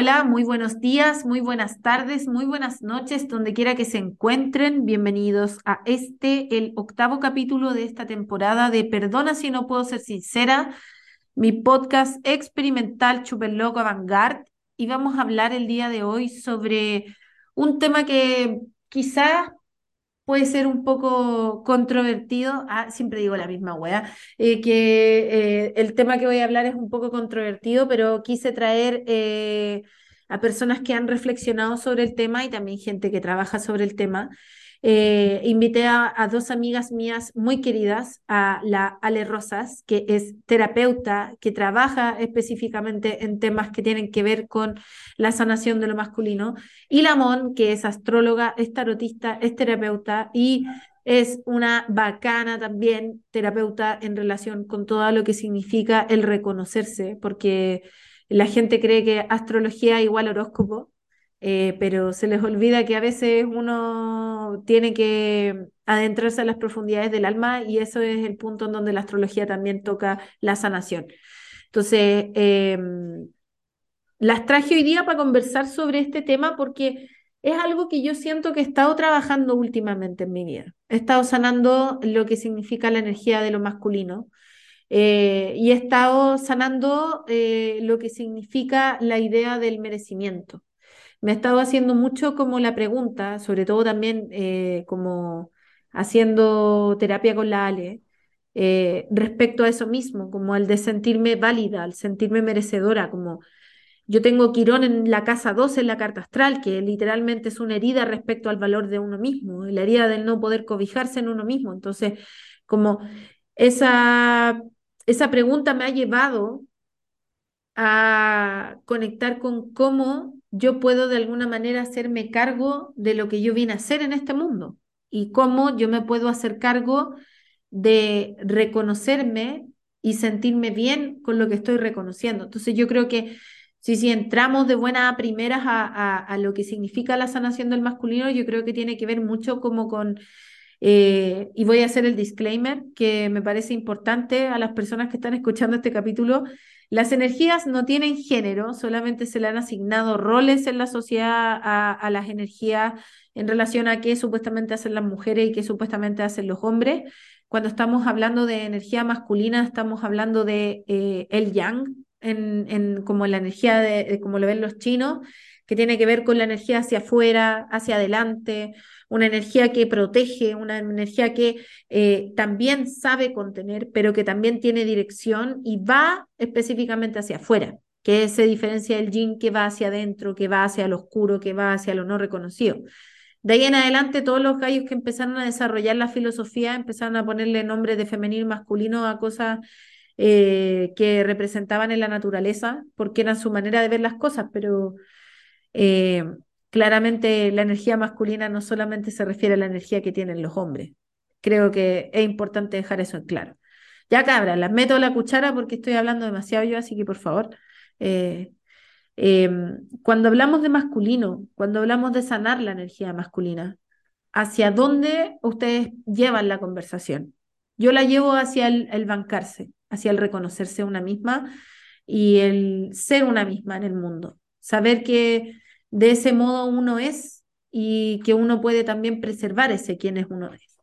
Hola, muy buenos días, muy buenas tardes, muy buenas noches, donde quiera que se encuentren. Bienvenidos a este, el octavo capítulo de esta temporada de Perdona si no puedo ser sincera, mi podcast experimental Super Loco Avantgarde. Y vamos a hablar el día de hoy sobre un tema que quizás puede ser un poco controvertido. Ah, siempre digo la misma wea. Eh, que eh, el tema que voy a hablar es un poco controvertido, pero quise traer eh, a personas que han reflexionado sobre el tema y también gente que trabaja sobre el tema. Eh, invité a, dos amigas mías muy queridas, a la Ale Rosas, que es terapeuta, que trabaja específicamente en temas que tienen que ver con la sanación de lo masculino, y la Mon, que es astróloga, es tarotista, es terapeuta y es una bacana también terapeuta en relación con todo lo que significa el reconocerse, porque la gente cree que astrología igual horóscopo eh, pero se les olvida que a veces uno tiene que adentrarse a las profundidades del alma y eso es el punto en donde la astrología también toca la sanación. Entonces, em, las traje hoy día para conversar sobre este tema porque es algo que yo siento que he estado trabajando últimamente en mi vida. He estado sanando lo que significa la energía de lo masculino. Eh, y he estado sanando eh, lo que significa la idea del merecimiento me he estado haciendo mucho como la pregunta, sobre todo también eh, como haciendo terapia con la Ale, eh, respecto a eso mismo, como el de sentirme válida, al sentirme merecedora, como yo tengo Quirón en la casa 12 en la carta astral, que literalmente es una herida respecto al valor de uno mismo, la herida del no poder cobijarse en uno mismo. Entonces, como esa, esa pregunta me ha llevado a conectar con cómo yo puedo de alguna manera hacerme cargo de lo que yo vine a hacer en este mundo y cómo yo me puedo hacer cargo de reconocerme y sentirme bien con lo que estoy reconociendo. Entonces yo creo que si, entramos de buenas a primeras a, lo que significa la sanación del masculino, yo creo que tiene que ver mucho como con, eh, y voy a hacer el disclaimer que me parece importante a las personas que están escuchando este capítulo, las energías no tienen género, solamente se le han asignado roles en la sociedad a, las energías en relación a qué supuestamente hacen las mujeres y qué supuestamente hacen los hombres. Cuando estamos hablando de energía masculina, estamos hablando de eh, el yang, en, como la energía de, como lo ven los chinos, que tiene que ver con la energía hacia afuera, hacia adelante, una energía que protege, una energía que eh, también sabe contener, pero que también tiene dirección y va específicamente hacia afuera, que se diferencia del yin que va hacia adentro, que va hacia lo oscuro, que va hacia lo no reconocido. De ahí en adelante, todos los gallos que empezaron a desarrollar la filosofía empezaron a ponerle nombres de femenino y masculino a cosas eh, que representaban en la naturaleza, porque eran su manera de ver las cosas, pero eh, claramente la energía masculina no solamente se refiere a la energía que tienen los hombres. Creo que es importante dejar eso en claro. Ya cabra, las meto la cuchara porque estoy hablando demasiado yo, así que por favor, eh, em, cuando hablamos de masculino, cuando hablamos de sanar la energía masculina, ¿hacia dónde ustedes llevan la conversación? Yo la llevo hacia el, el bancarse, hacia el reconocerse una misma y el ser una misma en el mundo. Saber que de ese modo uno es y que uno puede también preservar ese quién es uno es.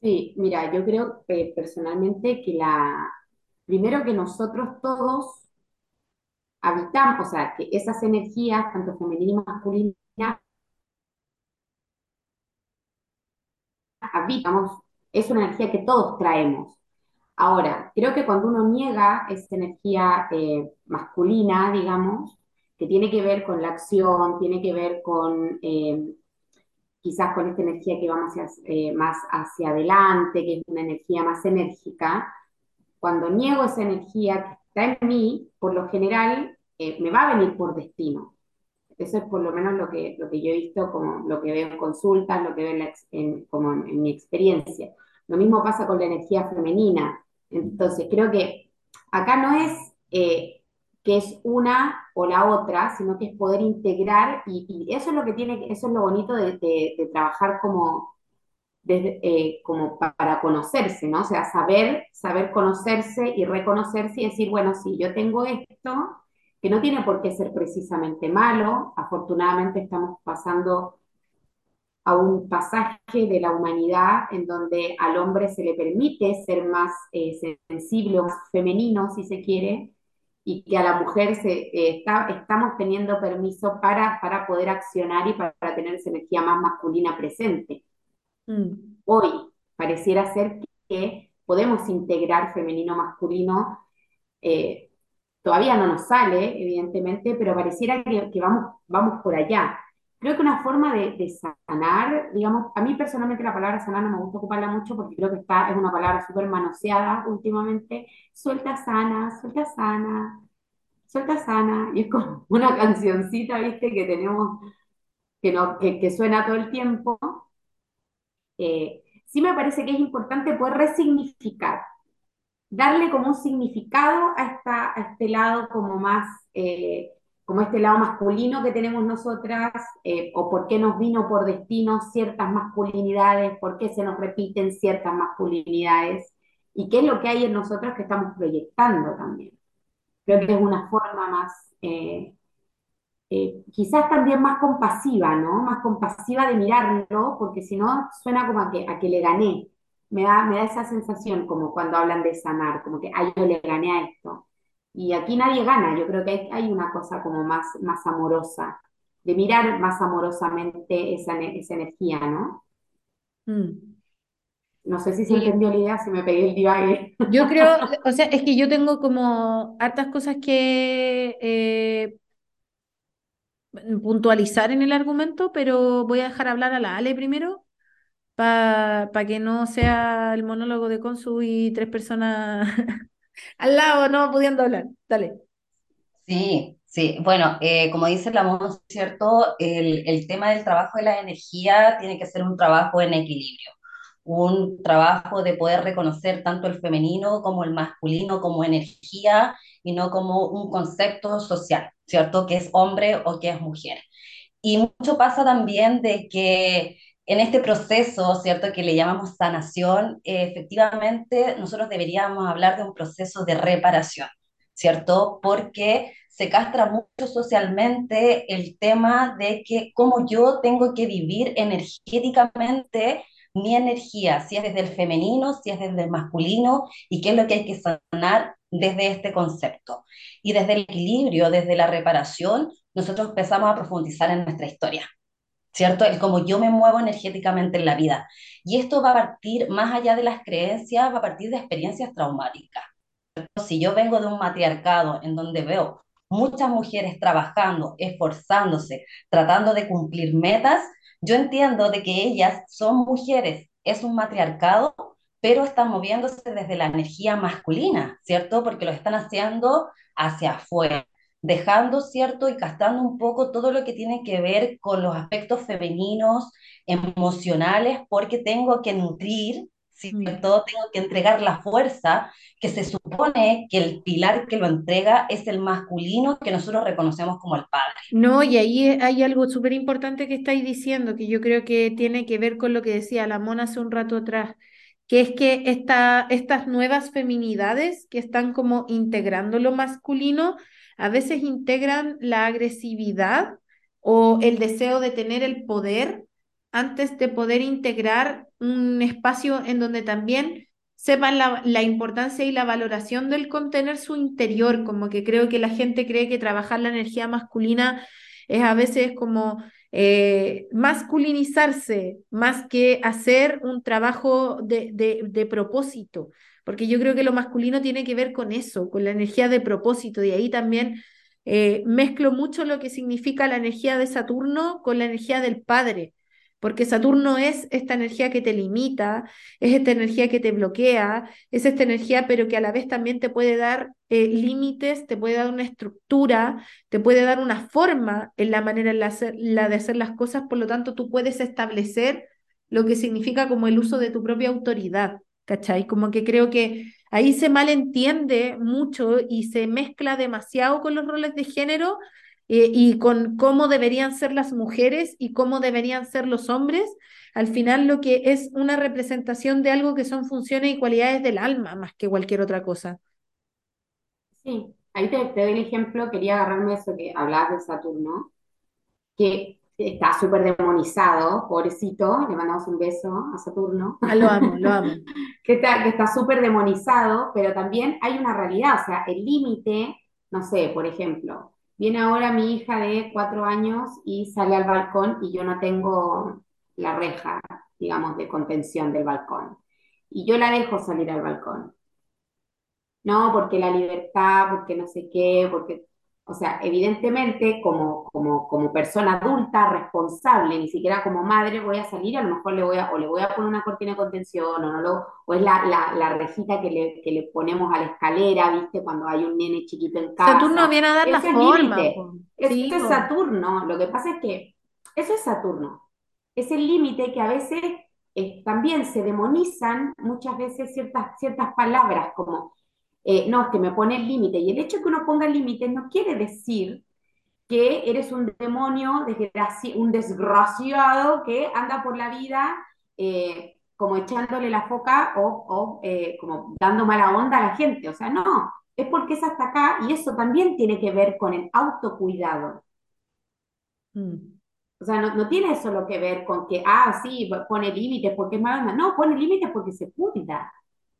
Sí, mira, yo creo eh, personalmente que la, primero que nosotros todos habitamos, o sea, que esas energías, tanto femeninas y masculinas, habitamos, es una energía que todos traemos. Ahora, creo que cuando uno niega esa energía eh, masculina, digamos, que tiene que ver con la acción, tiene que ver con eh, quizás con esta energía que va más hacia, eh, más hacia adelante, que es una energía más enérgica, cuando niego esa energía que está en mí, por lo general me va a venir por destino. Eso es por lo menos lo que, lo que yo he visto, como lo que veo en consultas, lo que veo en, como en mi experiencia. Lo mismo pasa con la energía femenina. Entonces, creo que acá no es eh, que es una o la otra, sino que es poder integrar y, eso es lo que tiene, eso es lo bonito de, trabajar como, eh, como para conocerse, ¿no? O sea, saber, saber conocerse y reconocerse y decir, bueno, sí, yo tengo esto que no tiene por qué ser precisamente malo. Afortunadamente estamos pasando a un pasaje de la humanidad en donde al hombre se le permite ser más eh, sensible o más femenino, si se quiere, y que a la mujer se, eh, está, estamos teniendo permiso para, para poder accionar y para, tener esa energía más masculina presente. Mm. Hoy pareciera ser que podemos integrar femenino-masculino eh, Todavía no nos sale, evidentemente, pero pareciera que, vamos, vamos por allá. Creo que una forma de, sanar, digamos, a mí personalmente la palabra sanar no me gusta ocuparla mucho porque creo que está, es una palabra súper manoseada últimamente. Suelta sana, suelta sana, suelta sana. Y es como una cancioncita, viste, que tenemos, que, no, que, suena todo el tiempo. Eh, sí me parece que es importante poder resignificar darle como un significado a, esta, a este lado como más, eh, como este lado masculino que tenemos nosotras, eh, o por qué nos vino por destino ciertas masculinidades, por qué se nos repiten ciertas masculinidades, y qué es lo que hay en nosotros que estamos proyectando también. Creo que es una forma más, eh, quizás también más compasiva, ¿no? Más compasiva de mirarlo, porque si no suena como a que, a que le gané, me da, me da esa sensación como cuando hablan de sanar, como que, ay, yo le gané a esto. Y aquí nadie gana, yo creo que hay, una cosa como más, más amorosa, de mirar más amorosamente esa, esa energía, ¿no? Mm. No sé si se entendió la idea, si me pedí el divague. Yo creo, o sea, es que yo tengo como hartas cosas que eh, puntualizar en el argumento, pero voy a dejar hablar a la Ale primero para que no sea el monólogo de Consu y tres personas al lado no pudiendo hablar. Dale. Sí, sí. Bueno, eh, como dice la ¿cierto? El, el tema del trabajo de la energía tiene que ser un trabajo en equilibrio un trabajo de poder reconocer tanto el femenino como el masculino como energía y no como un concepto social, ¿cierto? Que es hombre o que es mujer. Y mucho pasa también de que en este proceso, ¿cierto?, que le llamamos sanación, eh, efectivamente nosotros deberíamos hablar de un proceso de reparación, ¿cierto? Porque se castra mucho socialmente el tema de que cómo yo tengo que vivir energéticamente mi energía, si es desde el femenino, si es desde el masculino, y qué es lo que hay que sanar desde este concepto. Y desde el equilibrio, desde la reparación, nosotros empezamos a profundizar en nuestra historia. ¿Cierto? El cómo yo me muevo energéticamente en la vida. Y esto va a partir, más allá de las creencias, va a partir de experiencias traumáticas. Si yo vengo de un matriarcado en donde veo muchas mujeres trabajando, esforzándose, tratando de cumplir metas, yo entiendo de que ellas son mujeres, es un matriarcado, pero están moviéndose desde la energía masculina, ¿cierto? Porque lo están haciendo hacia afuera dejando, ¿cierto? Y castrando un poco todo lo que tiene que ver con los aspectos femeninos, emocionales, porque tengo que nutrir, ¿cierto? Tengo que entregar la fuerza, que se supone que el pilar que lo entrega es el masculino que nosotros reconocemos como el padre. No, y ahí hay algo súper importante que estáis diciendo, que yo creo que tiene que ver con lo que decía la mona hace un rato atrás que es que esta, estas nuevas feminidades que están como integrando lo masculino a veces integran la agresividad o el deseo de tener el poder antes de poder integrar un espacio en donde también sepan la, importancia y la valoración del contener su interior, como que creo que la gente cree que trabajar la energía masculina es a veces como eh, masculinizarse más que hacer un trabajo de, de propósito porque yo creo que lo masculino tiene que ver con eso, con la energía de propósito, y ahí también eh, mezclo mucho lo que significa la energía de Saturno con la energía del Padre, porque Saturno es esta energía que te limita, es esta energía que te bloquea, es esta energía pero que a la vez también te puede dar eh, límites, te puede dar una estructura, te puede dar una forma en la manera en la de hacer las cosas, por lo tanto tú puedes establecer lo que significa como el uso de tu propia autoridad. ¿Cachai? Como que creo que ahí se malentiende mucho y se mezcla demasiado con los roles de género eh, y con cómo deberían ser las mujeres y cómo deberían ser los hombres. Al final lo que es una representación de algo que son funciones y cualidades del alma más que cualquier otra cosa. Sí, ahí te, doy el ejemplo, quería agarrarme eso que hablabas de Saturno, que está súper demonizado, pobrecito, le mandamos un beso a Saturno. Ah, lo amo, lo amo. que está súper demonizado, pero también hay una realidad, o sea, el límite, no sé, por ejemplo, viene ahora mi hija de cuatro años y sale al balcón y yo no tengo la reja, digamos, de contención del balcón. Y yo la dejo salir al balcón. No, porque la libertad, porque no sé qué, porque o sea, evidentemente como, como, como persona adulta, responsable, ni siquiera como madre, voy a salir, a lo mejor le voy a, o le voy a poner una cortina de contención, o, no lo, o es la, la, la rejita que le, que le, ponemos a la escalera, ¿viste? Cuando hay un nene chiquito en casa. Saturno viene a dar la forma. Eso es Saturno. Lo que pasa es que eso es Saturno. Es el límite que a veces eh, también se demonizan muchas veces ciertas, ciertas palabras como eh, no, que me pone el límite. Y el hecho de que uno ponga el límite no quiere decir que eres un demonio, un desgraciado que anda por la vida eh, como echándole la foca o, eh, como dando mala onda a la gente. O sea, no, es porque es hasta acá y eso también tiene que ver con el autocuidado. Mm. O sea, no, tiene solo que ver con que, ah, sí, pone límites porque es mala onda. No, pone límites porque se cuida.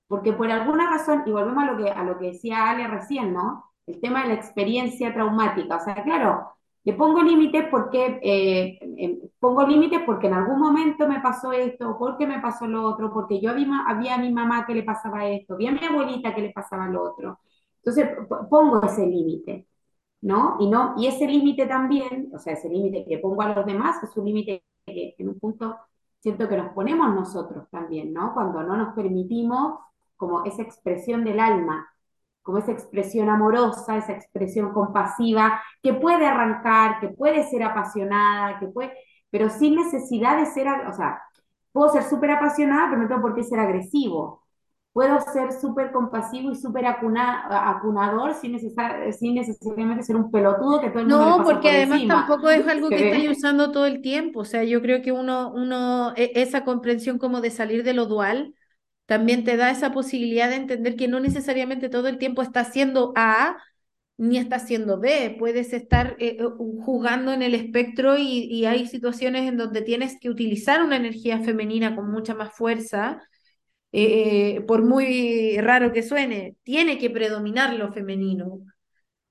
Porque por alguna razón, y volvemos a lo que, a lo que decía Ale recién, ¿no? El tema de la experiencia traumática. O sea, claro, le pongo límites porque eh, em, pongo límites porque en algún momento me pasó esto, porque me pasó lo otro, porque yo había, había a mi mamá que le pasaba esto, había a mi abuelita que le pasaba lo otro. Entonces pongo ese límite, ¿no? Y no, y ese límite también, o sea, ese límite que pongo a los demás es un límite que en un punto siento que nos ponemos nosotros también, ¿no? Cuando no nos permitimos como esa expresión del alma, como esa expresión amorosa, esa expresión compasiva, que puede arrancar, que puede ser apasionada, que puede, pero sin necesidad de ser, o sea, puedo ser súper apasionada, pero no tengo por qué ser agresivo. Puedo ser súper compasivo y súper acunador sin, sin necesariamente ser un pelotudo que todo el mundo No, porque además tampoco es algo que estoy usando todo el tiempo. O sea, yo creo que uno, uno, e, esa comprensión como de salir de lo dual, también te da esa posibilidad de entender que no necesariamente todo el tiempo está haciendo A ni está haciendo B, puedes estar eh, eh, jugando en el espectro y, hay situaciones en donde tienes que utilizar una energía femenina con mucha más fuerza, eh, por muy raro que suene, tiene que predominar lo femenino.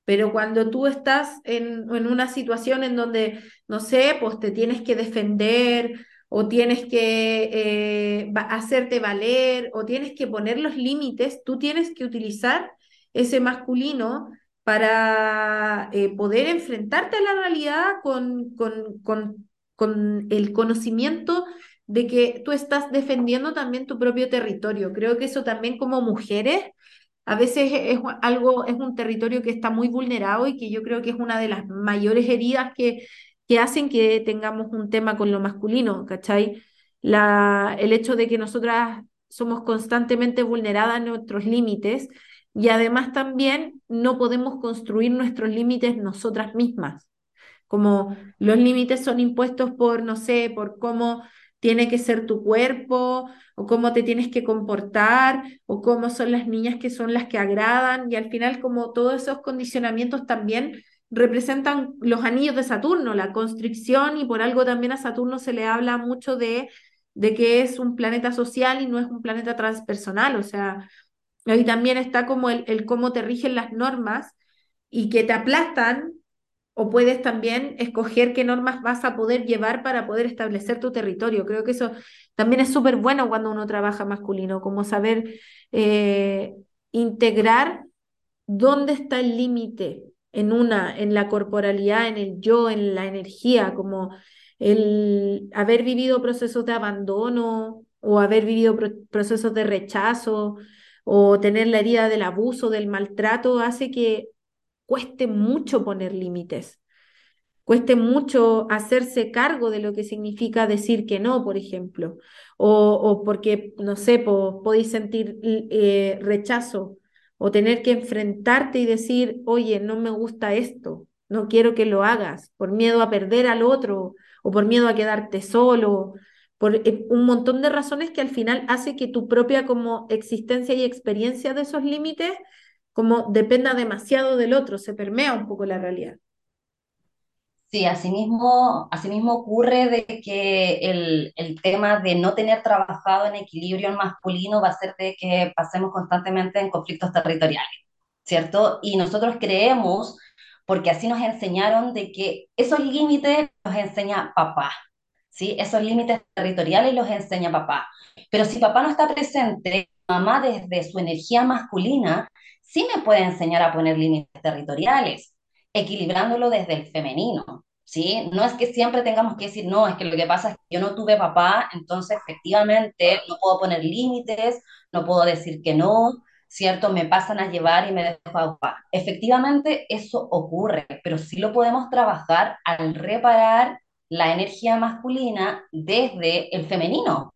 Pero cuando tú estás en, en una situación en donde, no sé, pues te tienes que defender o tienes que eh, hacerte valer, o tienes que poner los límites, tú tienes que utilizar ese masculino para eh, poder enfrentarte a la realidad con, con, con, con, el conocimiento de que tú estás defendiendo también tu propio territorio. Creo que eso también como mujeres a veces es algo, es un territorio que está muy vulnerado y que yo creo que es una de las mayores heridas que, que hacen que tengamos un tema con lo masculino, ¿cachai? La, el hecho de que nosotras somos constantemente vulneradas en nuestros límites y además también no podemos construir nuestros límites nosotras mismas. Como los límites son impuestos por, no sé, por cómo tiene que ser tu cuerpo, o cómo te tienes que comportar, o cómo son las niñas que son las que agradan, y al final como todos esos condicionamientos también representan los anillos de Saturno, la constricción, y por algo también a Saturno se le habla mucho de, de que es un planeta social y no es un planeta transpersonal, o sea, ahí también está como el, el cómo te rigen las normas y que te aplastan, o puedes también escoger qué normas vas a poder llevar para poder establecer tu territorio. Creo que eso también es súper bueno cuando uno trabaja masculino, como saber eh, integrar dónde está el límite en una, en la corporalidad, en el yo, en la energía, como el haber vivido procesos de abandono o haber vivido procesos de rechazo o tener la herida del abuso, del maltrato, hace que cueste mucho poner límites, cueste mucho hacerse cargo de lo que significa decir que no, por ejemplo, o, o porque, no sé, podéis sentir eh, rechazo o tener que enfrentarte y decir, oye, no me gusta esto, no quiero que lo hagas, por miedo a perder al otro o por miedo a quedarte solo, por eh, un montón de razones que al final hace que tu propia como existencia y experiencia de esos límites como dependa demasiado del otro, se permea un poco la realidad. Sí, asimismo, asimismo ocurre de que el, el, tema de no tener trabajado en equilibrio masculino va a hacer de que pasemos constantemente en conflictos territoriales, ¿cierto? Y nosotros creemos, porque así nos enseñaron, de que esos límites los enseña papá, ¿sí? Esos límites territoriales los enseña papá. Pero si papá no está presente, mamá desde su energía masculina sí me puede enseñar a poner límites territoriales equilibrándolo desde el femenino, ¿sí? No es que siempre tengamos que decir, no, es que lo que pasa es que yo no tuve papá, entonces efectivamente no puedo poner límites, no puedo decir que no, ¿cierto? Me pasan a llevar y me dejo a papá. Efectivamente eso ocurre, pero sí lo podemos trabajar al reparar la energía masculina desde el femenino,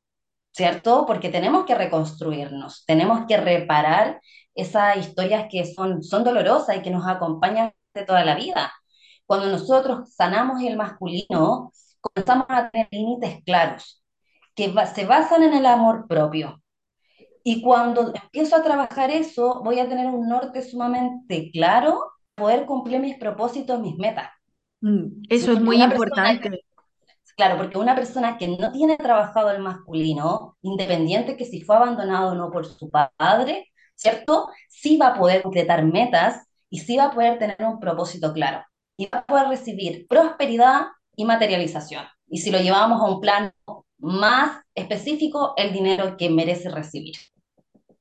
¿cierto? Porque tenemos que reconstruirnos, tenemos que reparar esas historias que son, son dolorosas y que nos acompañan de toda la vida. Cuando nosotros sanamos el masculino, comenzamos a tener límites claros, que se basan en el amor propio. Y cuando empiezo a trabajar eso, voy a tener un norte sumamente claro, poder cumplir mis propósitos, mis metas. Mm, eso es muy importante. claro, porque una persona que no tiene trabajado el masculino, independiente que si fue abandonado o no por su padre, ¿cierto? Sí va a poder completar metas y sí va a poder tener un propósito claro y va a poder recibir prosperidad y materialización. Y si lo llevamos a un plano más específico, el dinero que merece recibir.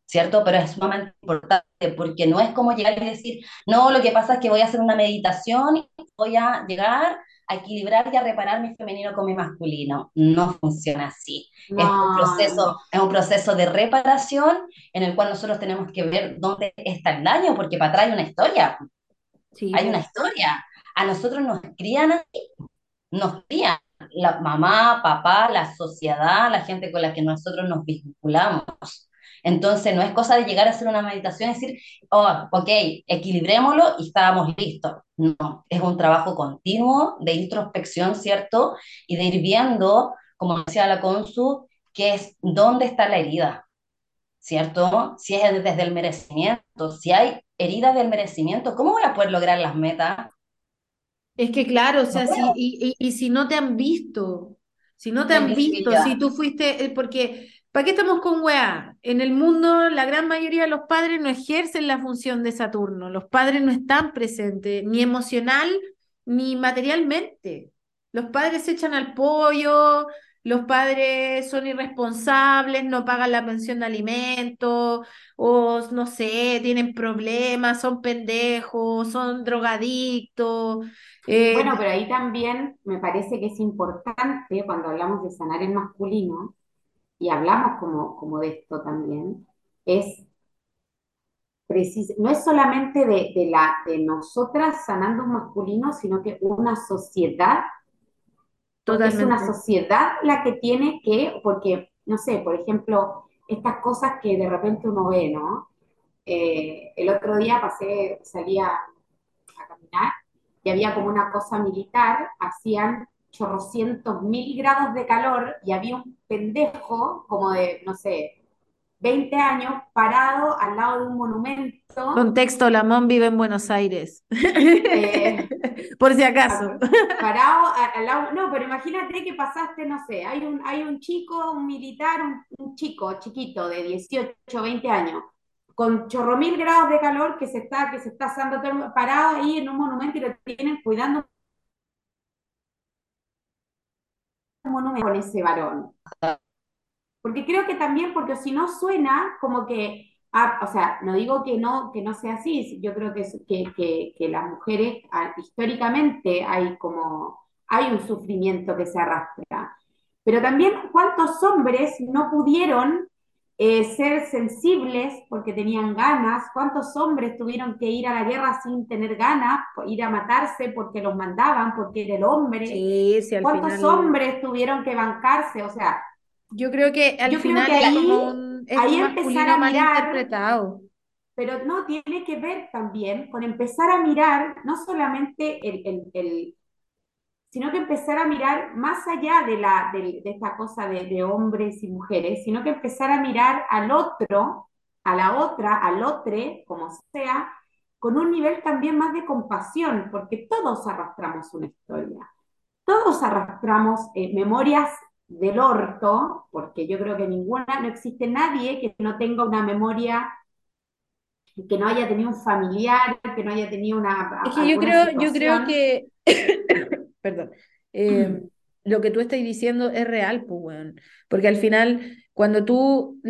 ¿Cierto? Pero es sumamente importante porque no es como llegar y decir, no, lo que pasa es que voy a hacer una meditación y voy a llegar a equilibrar y a reparar mi femenino con mi masculino. No funciona así. Es, un proceso, es un proceso de reparación en el cual nosotros tenemos que ver dónde está el daño, porque para atrás hay una historia. Hay una historia. A nosotros nos crían así, nos crían la mamá, papá, la sociedad, la gente con la que nosotros nos vinculamos. Entonces, no es cosa de llegar a hacer una meditación y decir, oh, ok, equilibrémoslo y estábamos listos. No, es un trabajo continuo de introspección, ¿cierto? Y de ir viendo, como decía la Consu, que es dónde está la herida, ¿cierto? Si es desde el merecimiento, si hay heridas del merecimiento, ¿cómo voy a poder lograr las metas? Es que claro, o sea, si, y, y, si no te han visto, si no te han visto, si tú fuiste, eh, porque ¿Para qué estamos con weá? En el mundo la gran mayoría de los padres no ejercen la función de Saturno, los padres no están presentes, ni emocional ni materialmente. Los padres se echan al pollo, los padres son irresponsables, no pagan la pensión de alimentos, o no sé, tienen problemas, son pendejos, son drogadictos. Eh, bueno, pero ahí también me parece que es importante cuando hablamos de sanar el masculino y hablamos como, como de esto también, es no es solamente de, de, la, de nosotras sanando un masculino, sino que una sociedad, es una sociedad la que tiene que, porque, no sé, por ejemplo, estas cosas que de repente uno ve, ¿no? Eh, el otro día pasé, salía a caminar y había como una cosa militar, hacían chorrocientos mil grados de calor y había un pendejo como de, no sé, 20 años parado al lado de un monumento. Contexto, Lamón vive en Buenos Aires. Eh, Por si acaso. Parado al lado, no, pero imagínate que pasaste, no sé, hay un, hay un chico, un militar, un, chico chiquito de 18, 20 años, con chorro mil grados de calor que se está, que se está asando parado ahí en un monumento y lo tienen cuidando con ese varón. Porque creo que también, porque si no suena como que, ah, o sea, no digo que no, que no sea así, yo creo que, que, que, las mujeres ah, históricamente hay como, hay un sufrimiento que se arrastra. Pero también cuántos hombres no pudieron eh, ser sensibles porque tenían ganas, cuántos hombres tuvieron que ir a la guerra sin tener ganas, ir a matarse porque los mandaban, porque era el hombre, sí, sí, cuántos hombres tuvieron que bancarse, o sea, yo creo que al final ahí, ahí empezar a mirar, interpretado. pero no tiene que ver también con empezar a mirar no solamente el, el, el sino que empezar a mirar más allá de, la, de, esta cosa de, hombres y mujeres, sino que empezar a mirar al otro a la otra, al otro, como sea, con un nivel también más de compasión, porque todos arrastramos una historia, todos arrastramos eh, memorias del orto, porque yo creo que ninguna, no existe nadie que no tenga una memoria que no haya tenido un familiar, que no haya tenido una. Es que yo creo, yo creo que, perdón, eh, lo que tú estás diciendo es real, pues, porque al final, cuando tú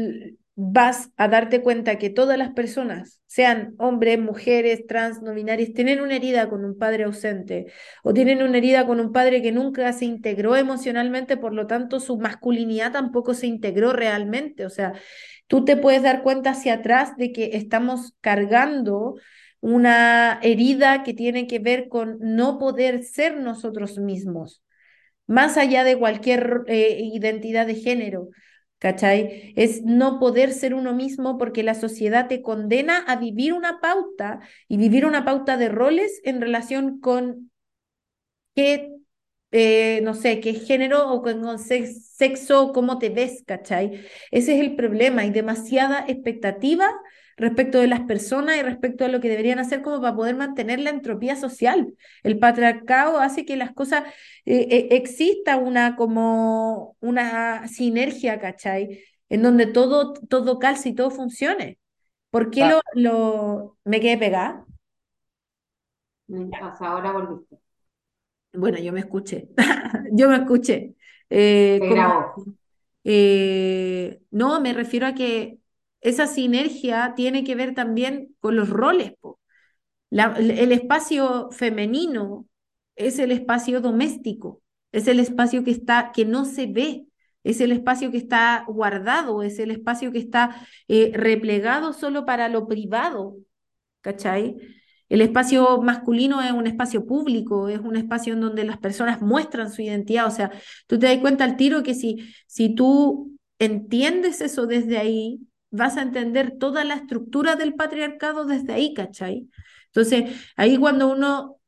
vas a darte cuenta que todas las personas, sean hombres, mujeres, trans, no binarias, tienen una herida con un padre ausente o tienen una herida con un padre que nunca se integró emocionalmente, por lo tanto su masculinidad tampoco se integró realmente. O sea, tú te puedes dar cuenta hacia atrás de que estamos cargando una herida que tiene que ver con no poder ser nosotros mismos, más allá de cualquier eh, identidad de género. ¿cachai? Es no poder ser uno mismo porque la sociedad te condena a vivir una pauta y vivir una pauta de roles en relación con qué, eh, no sé, qué género o con, sexo, cómo te ves, ¿cachai? Ese es el problema, hay demasiada expectativa respecto de las personas y respecto a lo que deberían hacer como para poder mantener la entropía social. El patriarcado hace que las cosas, eh, eh, exista una como una sinergia, ¿cachai? En donde todo, todo calce y todo funcione. ¿Por qué lo, lo, me quedé pegada? ahora volviste. Bueno, yo me escuché. yo me escuché. Eh, no, me refiero a que esa sinergia tiene que ver también con los roles. el espacio femenino es el espacio doméstico, es el espacio que está, que no se ve, es el espacio que está guardado, es el espacio que está eh, replegado solo para lo privado, ¿cachai? El espacio masculino es un espacio público, es un espacio en donde las personas muestran su identidad, o sea, tú te das cuenta al tiro que si, si tú entiendes eso desde ahí, vas a entender toda la estructura del patriarcado desde ahí, ¿cachai? Entonces, ahí cuando uno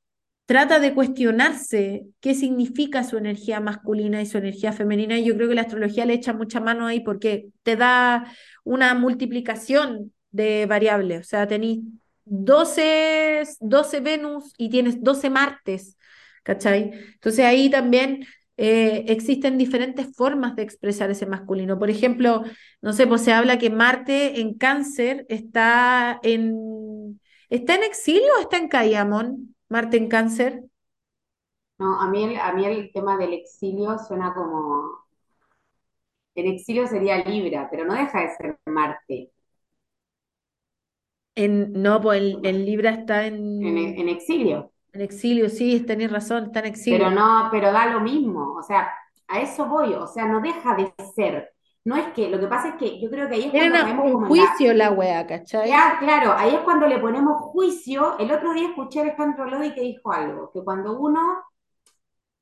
trata de cuestionarse qué significa su energía masculina y su energía femenina, yo creo que la astrología le echa mucha mano ahí porque te da una multiplicación de variables, o sea, tenéis 12, 12 Venus y tienes 12 Martes, ¿cachai? Entonces ahí también eh, existen diferentes formas de expresar ese masculino. Por ejemplo, no sé, pues se habla que Marte en cáncer está en, ¿está en exilio o está en Cayamón? Marte en cáncer. No, a mí, el, a mí el tema del exilio suena como... En exilio sería Libra, pero no deja de ser Marte. En, no, pues el, Libra está en... en exilio. En exilio, sí, tenés razón, está en exilio. Pero no, pero da lo mismo, o sea, a eso voy, o sea, no deja de ser. No es que, lo que pasa es que yo creo que ahí es cuando ponemos un juicio la, wea, ¿cachai? Ya, claro, ahí es cuando le ponemos juicio. El otro día escuché a Alejandro Lodi que dijo algo, que cuando uno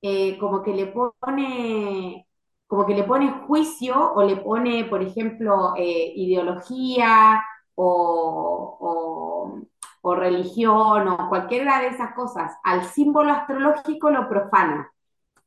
eh, como que le pone como que le pone juicio o le pone, por ejemplo, eh, ideología o, o religión o cualquiera de esas cosas al símbolo astrológico lo profana.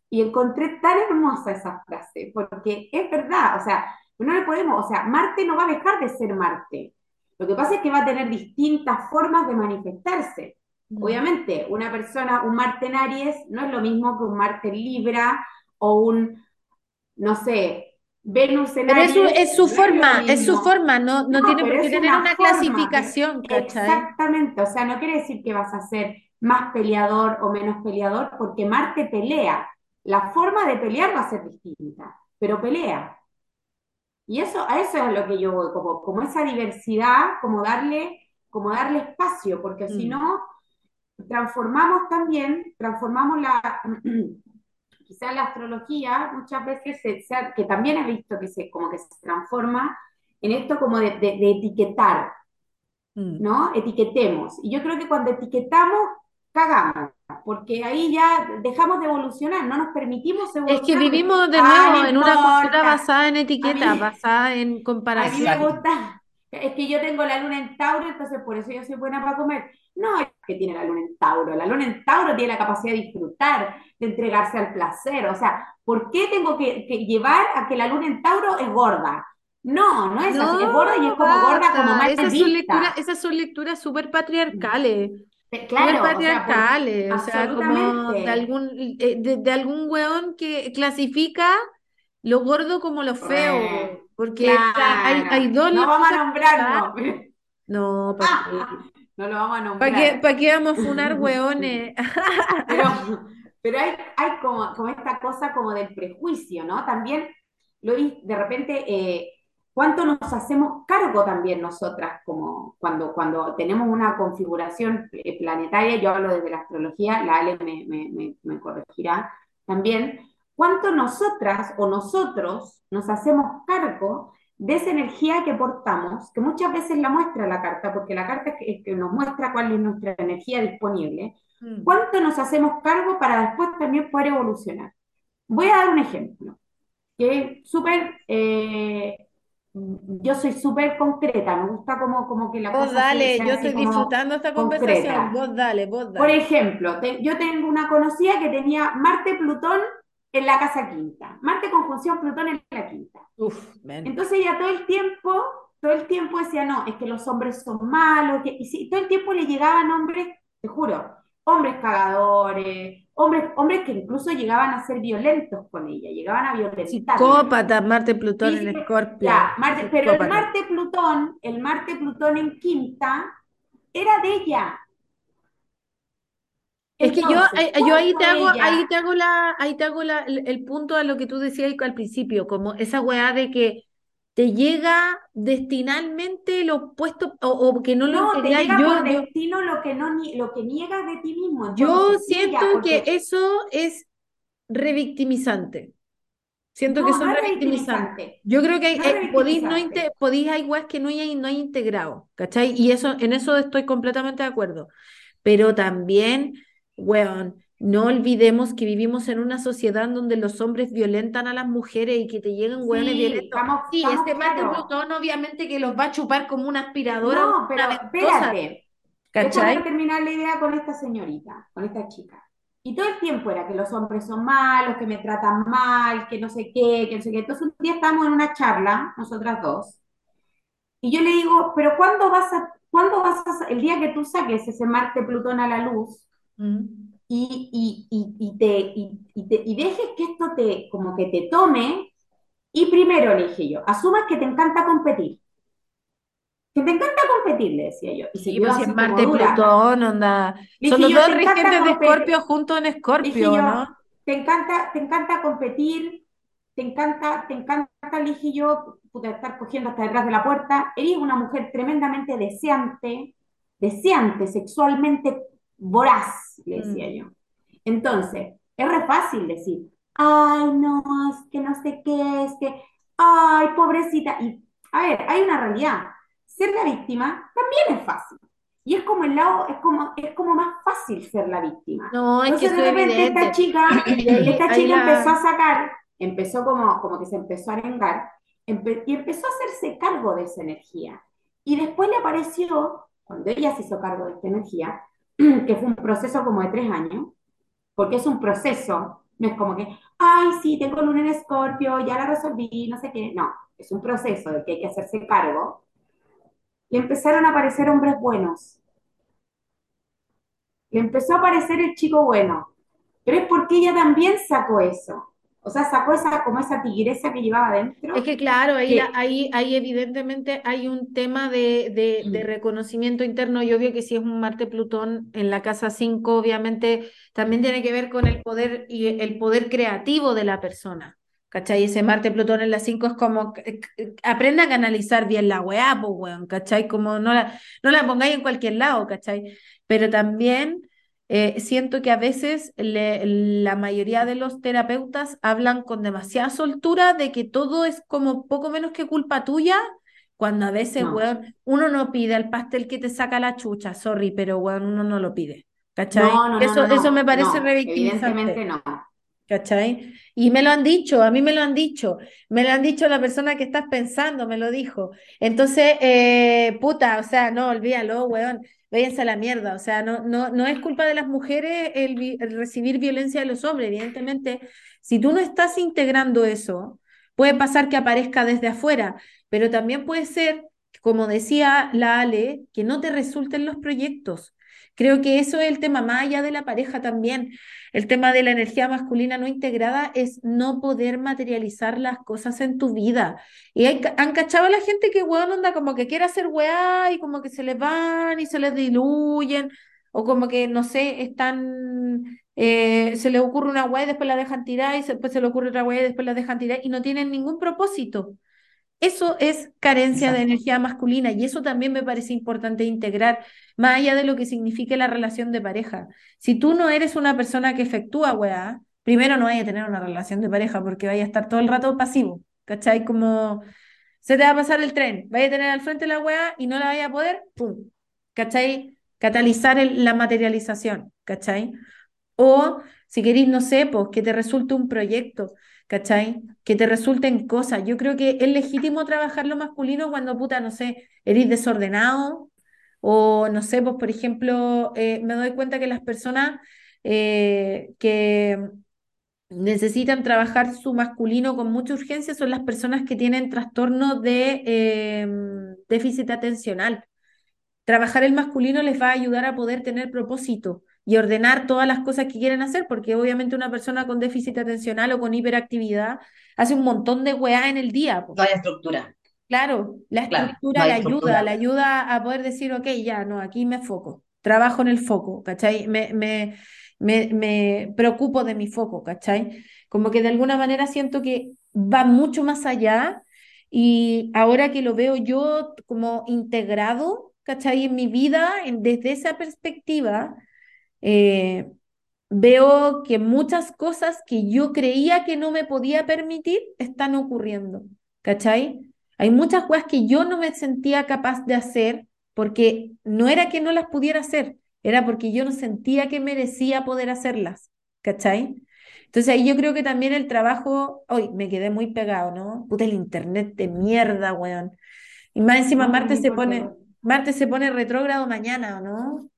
Y encontré tan hermosa esa frase, porque es verdad, o sea, no le podemos, o sea, Marte no va a dejar de ser Marte. Lo que pasa es que va a tener distintas formas de manifestarse. Mm. Obviamente, una persona, un Marte en Aries, no es lo mismo que un Marte en Libra o un, no sé, Venus en Pero es su, forma, es, su forma, no, no, tiene por qué tener una, clasificación, Exactamente, o sea, no quiere decir que vas a ser más peleador o menos peleador, porque Marte pelea. La forma de pelear va a ser distinta, pero pelea. Y eso, a eso es lo que yo voy, como, como esa diversidad, como darle, como darle espacio, porque si mm. no, transformamos también, transformamos la, quizás la astrología muchas veces, se, que también he visto que se, como que se transforma en esto como de, etiquetar, mm. ¿no? Etiquetemos. Y yo creo que cuando etiquetamos, cagamos, porque ahí ya dejamos de evolucionar, no nos permitimos evolucionar. Es que vivimos de ah, nuevo en una cultura basada en etiqueta, basada en comparación. A mí me gusta, es que yo tengo la luna en Tauro, entonces por eso yo soy buena para comer. No es que tiene la luna en Tauro, la luna en Tauro tiene la capacidad de disfrutar, de entregarse al placer. O sea, ¿por qué tengo que, llevar a que la luna en Tauro es gorda? No, no es así, es gorda y es como gorda, como mal esas son lecturas, esas son lecturas súper patriarcales. Claro, patriarcales, o sea, como de algún, eh, de, algún weón que clasifica lo gordo como lo feo, porque hay, hay, dos... No vamos a nombrarlo. No, no lo vamos a nombrar. ¿Para qué, ¿para qué vamos a funar weones? pero, pero hay, hay como, como, esta cosa como del prejuicio, ¿no? También, lo de repente... Eh, cuánto nos hacemos cargo también nosotras, como cuando, cuando tenemos una configuración eh, planetaria, yo hablo desde la astrología, la Ale me, corregirá también, cuánto nosotras o nosotros nos hacemos cargo de esa energía que portamos, que muchas veces la muestra la carta, porque la carta es que nos muestra cuál es nuestra energía disponible, mm. cuánto nos hacemos cargo para después también poder evolucionar. Voy a dar un ejemplo, que súper eh, yo soy súper concreta, me gusta como, como que la vos cosa dale, yo estoy disfrutando esta conversación, vos dale, vos dale. Por ejemplo, yo tengo una conocida que tenía Marte-Plutón en la casa quinta, Marte conjunción Plutón en la quinta. Uf, Entonces ella todo el tiempo, todo el tiempo decía, no, es que los hombres son malos, y todo el tiempo le llegaban hombres, te juro, hombres cagadores, hombres, hombres que incluso llegaban a ser violentos con ella, llegaban a violentar. Psicópata, Marte Plutón en Escorpio. pero el Marte Plutón, el Marte Plutón en quinta, era de ella. Es que yo, yo ahí te hago, ahí te hago la, ahí te hago la, el, punto a lo que tú decías al principio, como esa weá de que te llega destinalmente lo opuesto o, que no, lo te llega yo, por destino lo que no lo que niegas de ti mismo. yo siento que eso es revictimizante. Siento que eso es revictimizante. Yo creo que eh, podéis, no podéis hay weas que no hay, no hay integrado, ¿cachai? Y eso, en eso estoy completamente de acuerdo. Pero también, weón, no olvidemos que vivimos en una sociedad donde los hombres violentan a las mujeres y que te llegan hueones violentos. sí, este Marte Plutón obviamente que los va a chupar como una aspiradora. No, pero espérate. Déjame terminar la idea con esta señorita, con esta chica. Y todo el tiempo era que los hombres son malos, que me tratan mal, que no sé qué, que no sé qué. Entonces un día estábamos en una charla, nosotras dos, y yo le digo, pero ¿cuándo vas a, cuándo vas a, el día que tú saques ese Marte Plutón a la luz, mm y, y, y, te, y, te, y dejes que esto te, como que te tome, y primero le dije yo, asumas que te encanta competir. Que te encanta competir, le decía yo. Y se pues si Marte Plutón, onda. Son los dos regentes de Escorpio juntos en Escorpio, ¿no? Te encanta, te encanta competir, te encanta, te encanta, le dije yo, puta, estar cogiendo hasta detrás de la puerta. Eres una mujer tremendamente deseante, deseante, sexualmente voraz, le decía mm. yo. Entonces, es re fácil decir, ay, no, es que no sé qué, es que, ay, pobrecita. Y, a ver, hay una realidad. Ser la víctima también es fácil. Y es como el lado, es como, es como más fácil ser la víctima. No, es que de repente esta chica, esta chica empezó a sacar, empezó como, como que se empezó a arengar, y empezó a hacerse cargo de esa energía. Y después le apareció, cuando ella se hizo cargo de esta energía, que fue un proceso como de tres años, porque es un proceso, no es como que, ay, sí, tengo luna en escorpio, ya la resolví, no sé qué, no, es un proceso de que hay que hacerse cargo, y empezaron a aparecer hombres buenos. Le empezó a aparecer el chico bueno, pero es porque ella también sacó eso. O sea, sacó esa, como esa tigresa que llevaba adentro. Es que claro, ahí, ahí, ahí evidentemente hay un tema de, de, mm. reconocimiento interno y obvio que si es un Marte Plutón en la casa 5, obviamente también tiene que ver con el poder y el poder creativo de la persona. ¿Cachai? Ese Marte Plutón en la 5 es como, aprenda a canalizar bien la weá, pues weón, ¿cachai? Como no la, no la pongáis en cualquier lado, ¿cachai? Pero también eh, siento que a veces la mayoría de los terapeutas hablan con demasiada soltura de que todo es como poco menos que culpa tuya, cuando a veces, uno no pide el pastel que te saca la chucha, sorry, pero weón, uno no lo pide. ¿Cachai? eso, eso me parece revictimizante. Evidentemente no. ¿Cachai? Y me lo han dicho, a mí me lo han dicho, me lo han dicho la persona que estás pensando, me lo dijo. Entonces, eh, puta, o sea, no, olvídalo, weón váyanse a la mierda. O sea, no, no, no es culpa de las mujeres el, recibir violencia de los hombres. Evidentemente, si tú no estás integrando eso, Puede pasar que aparezca desde afuera, pero también puede ser, como decía la Ale, que no te resulten los proyectos. Creo que eso es el tema más allá de la pareja también. El tema de la energía masculina no integrada es no poder materializar las cosas en tu vida. Y han cachado a la gente que, weón, onda como que quiere hacer weá y como que se les van y se les diluyen, o como que, no sé, están, eh, se les ocurre una weá y después la dejan tirar y después se le ocurre otra weá y después la dejan tirar y no tienen ningún propósito. Eso es carencia de energía masculina y eso también me parece importante integrar, más allá de lo que signifique la relación de pareja. Si tú no eres una persona que efectúa weá, primero no vaya a tener una relación de pareja porque vaya a estar todo el rato pasivo, ¿cachai? Como se te va a pasar el tren, vaya a tener al frente la weá y no la vaya a poder, ¡pum! ¿cachai? Catalizar la materialización, ¿cachai? O si queréis, no sé, pues que te resulte un proyecto. ¿Cachai? Que te resulten cosas. Yo creo que es legítimo trabajar lo masculino cuando, puta, no sé, eres desordenado o, no sé, pues, por ejemplo, eh, me doy cuenta que las personas eh, que necesitan trabajar su masculino con mucha urgencia son las personas que tienen trastorno de em, déficit atencional. Trabajar el masculino les va a ayudar a poder tener propósito y ordenar todas las cosas que quieren hacer, porque obviamente una persona con déficit atencional o con hiperactividad hace un montón de weá en el día. No hay estructura. Claro, la estructura le ayuda, le ayuda a poder decir, ok, ya, no, aquí me foco, trabajo en el foco, ¿cachai? Me, me, me, me preocupo de mi foco, ¿cachai? Como que de alguna manera siento que va mucho más allá y ahora que lo veo yo como integrado, ¿cachai? En mi vida, desde esa perspectiva, eh, veo que muchas cosas que yo creía que no me podía permitir están ocurriendo, ¿cachai? Hay muchas cosas que yo no me sentía capaz de hacer porque no era que no las pudiera hacer, era porque yo no sentía que merecía poder hacerlas, ¿cachai? Entonces ahí yo creo que también el trabajo, hoy me quedé muy pegado, ¿no? Puta, el internet de mierda, weón. Y más encima Marte se pone, Marte se pone retrógrado mañana, no?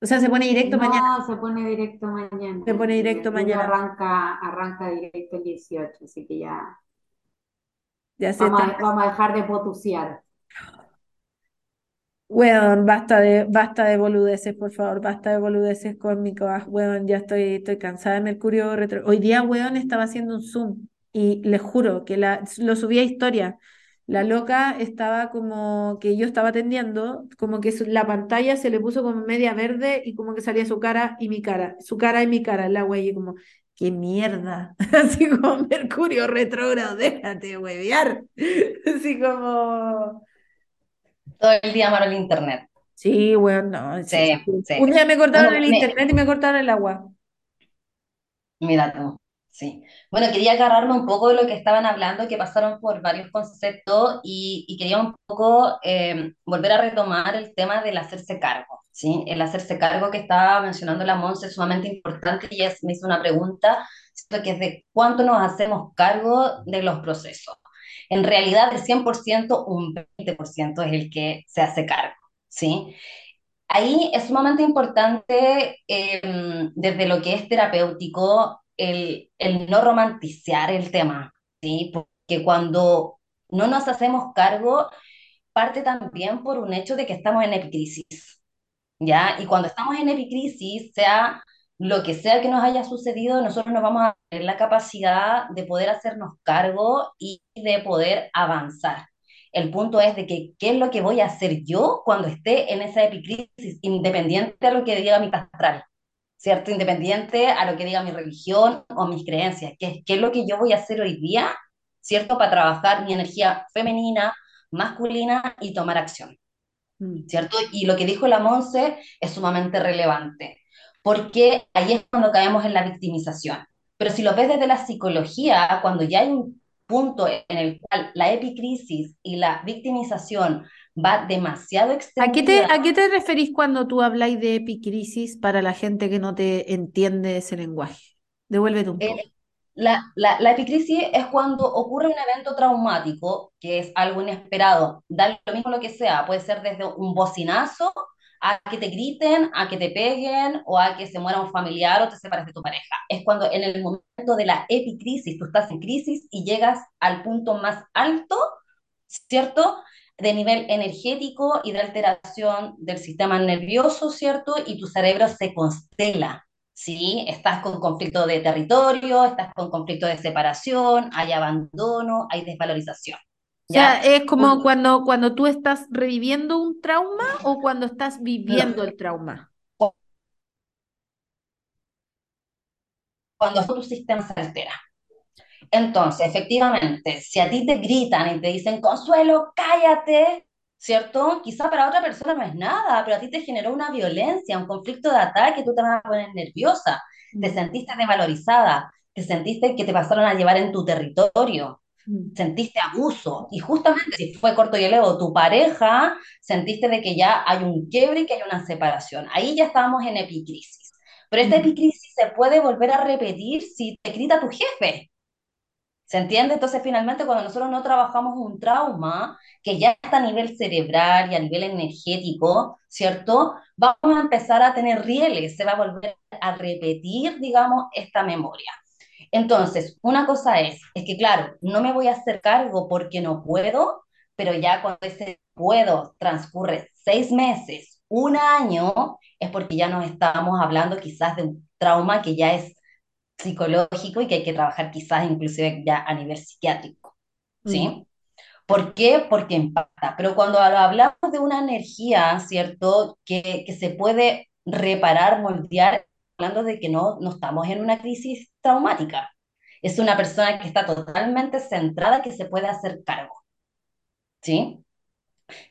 O sea, se pone directo mañana. No, se pone directo mañana. Se pone directo mañana. Arranca, arranca directo el 18, así que ya. Ya se vamos, a, vamos a dejar de potuciar. Weón, basta de, basta de boludeces, por favor, basta de boludeces cósmicos. Weón, ya estoy, estoy cansada de Mercurio retro. Hoy día, weón, estaba haciendo un Zoom y les juro que la, lo subí a historia la loca estaba como que yo estaba atendiendo, como que la pantalla se le puso como media verde y como que salía su cara y mi cara, su cara y mi cara, la güey, y como, qué mierda, así como Mercurio retrógrado, déjate huevear, así como... Todo el día malo el internet. Sí, bueno, no. Sí, Un día me cortaron el internet y me cortaron el agua. Mira tú. Sí. Bueno, quería agarrarme un poco de lo que estaban hablando, que pasaron por varios conceptos y, quería un poco eh, volver a retomar el tema del hacerse cargo. ¿sí? El hacerse cargo que estaba mencionando la Monse es sumamente importante y ella me hizo una pregunta, que es de cuánto nos hacemos cargo de los procesos. En realidad, el 100%, un 20% es el que se hace cargo. ¿sí? Ahí es sumamente importante em, desde lo que es terapéutico el, no romantizar el tema, ¿sí? Porque cuando no nos hacemos cargo, parte también por un hecho de que estamos en epicrisis, ¿ya? Y cuando estamos en epicrisis, sea lo que sea que nos haya sucedido, nosotros nos vamos a tener la capacidad de poder hacernos cargo y de poder avanzar. El punto es de que qué es lo que voy a hacer yo cuando esté en esa epicrisis, independiente de lo que diga mi astral. ¿Cierto? Independiente a lo que diga mi religión o mis creencias, ¿Qué es lo que yo voy a hacer hoy día, ¿cierto? Para trabajar mi energía femenina, masculina y tomar acción, mm. ¿cierto? Y lo que dijo la Monse es sumamente relevante, porque ahí es cuando caemos en la victimización. Pero si lo ves desde la psicología, cuando ya hay un punto en el cual la epicrisis y la victimización va demasiado extendida. ¿A qué te, a qué te referís cuando tú habláis de epicrisis para la gente que no te entiende ese lenguaje? Devuélvete un poco. Eh, la, la, la, epicrisis es cuando ocurre un evento traumático, que es algo inesperado, da lo mismo lo que sea, puede ser desde un bocinazo a que te griten, a que te peguen o a que se muera un familiar o te separes de tu pareja. Es cuando en el momento de la epicrisis, tú estás en crisis y llegas al punto más alto, ¿cierto? De nivel energético y de alteración del sistema nervioso, ¿cierto? Y tu cerebro se constela, ¿sí? Estás con conflicto de territorio, estás con conflicto de separación, hay abandono, hay desvalorización. O sea, es como cuando, cuando tú estás reviviendo un trauma o cuando estás viviendo el trauma. Cuando tu sistema se altera. Entonces, efectivamente, si a ti te gritan y te dicen, Consuelo, cállate, ¿cierto? Quizá para otra persona no es nada, pero a ti te generó una violencia, un conflicto de ataque, tú te vas a poner nerviosa, te mm. sentiste devalorizada, te sentiste que te pasaron a llevar en tu territorio, Mm. sentiste abuso. Y justamente si fue corto y elevo tu pareja, sentiste de que ya hay un quiebre y que hay una separación. Ahí ya estábamos en epicrisis. Pero esta mm. epicrisis se puede volver a repetir si te grita tu jefe. ¿Se entiende? Entonces, finalmente, cuando nosotros no trabajamos un trauma, que ya está a nivel cerebral y a nivel energético, ¿cierto? Vamos a empezar a tener rieles, se va a volver a repetir, digamos, esta memoria. Entonces, una cosa es, es que claro, no me voy a hacer cargo porque no puedo, pero ya cuando ese puedo transcurre seis meses, un año, es porque ya nos estamos hablando quizás de un trauma que ya es psicológico y que hay que trabajar quizás inclusive ya a nivel psiquiátrico, ¿sí? Mm. ¿Por qué? Porque impacta. Pero cuando hablamos de una energía, ¿cierto? Que, que se puede reparar, moldear hablando de que no, no estamos en una crisis traumática. Es una persona que está totalmente centrada, que se puede hacer cargo. ¿Sí?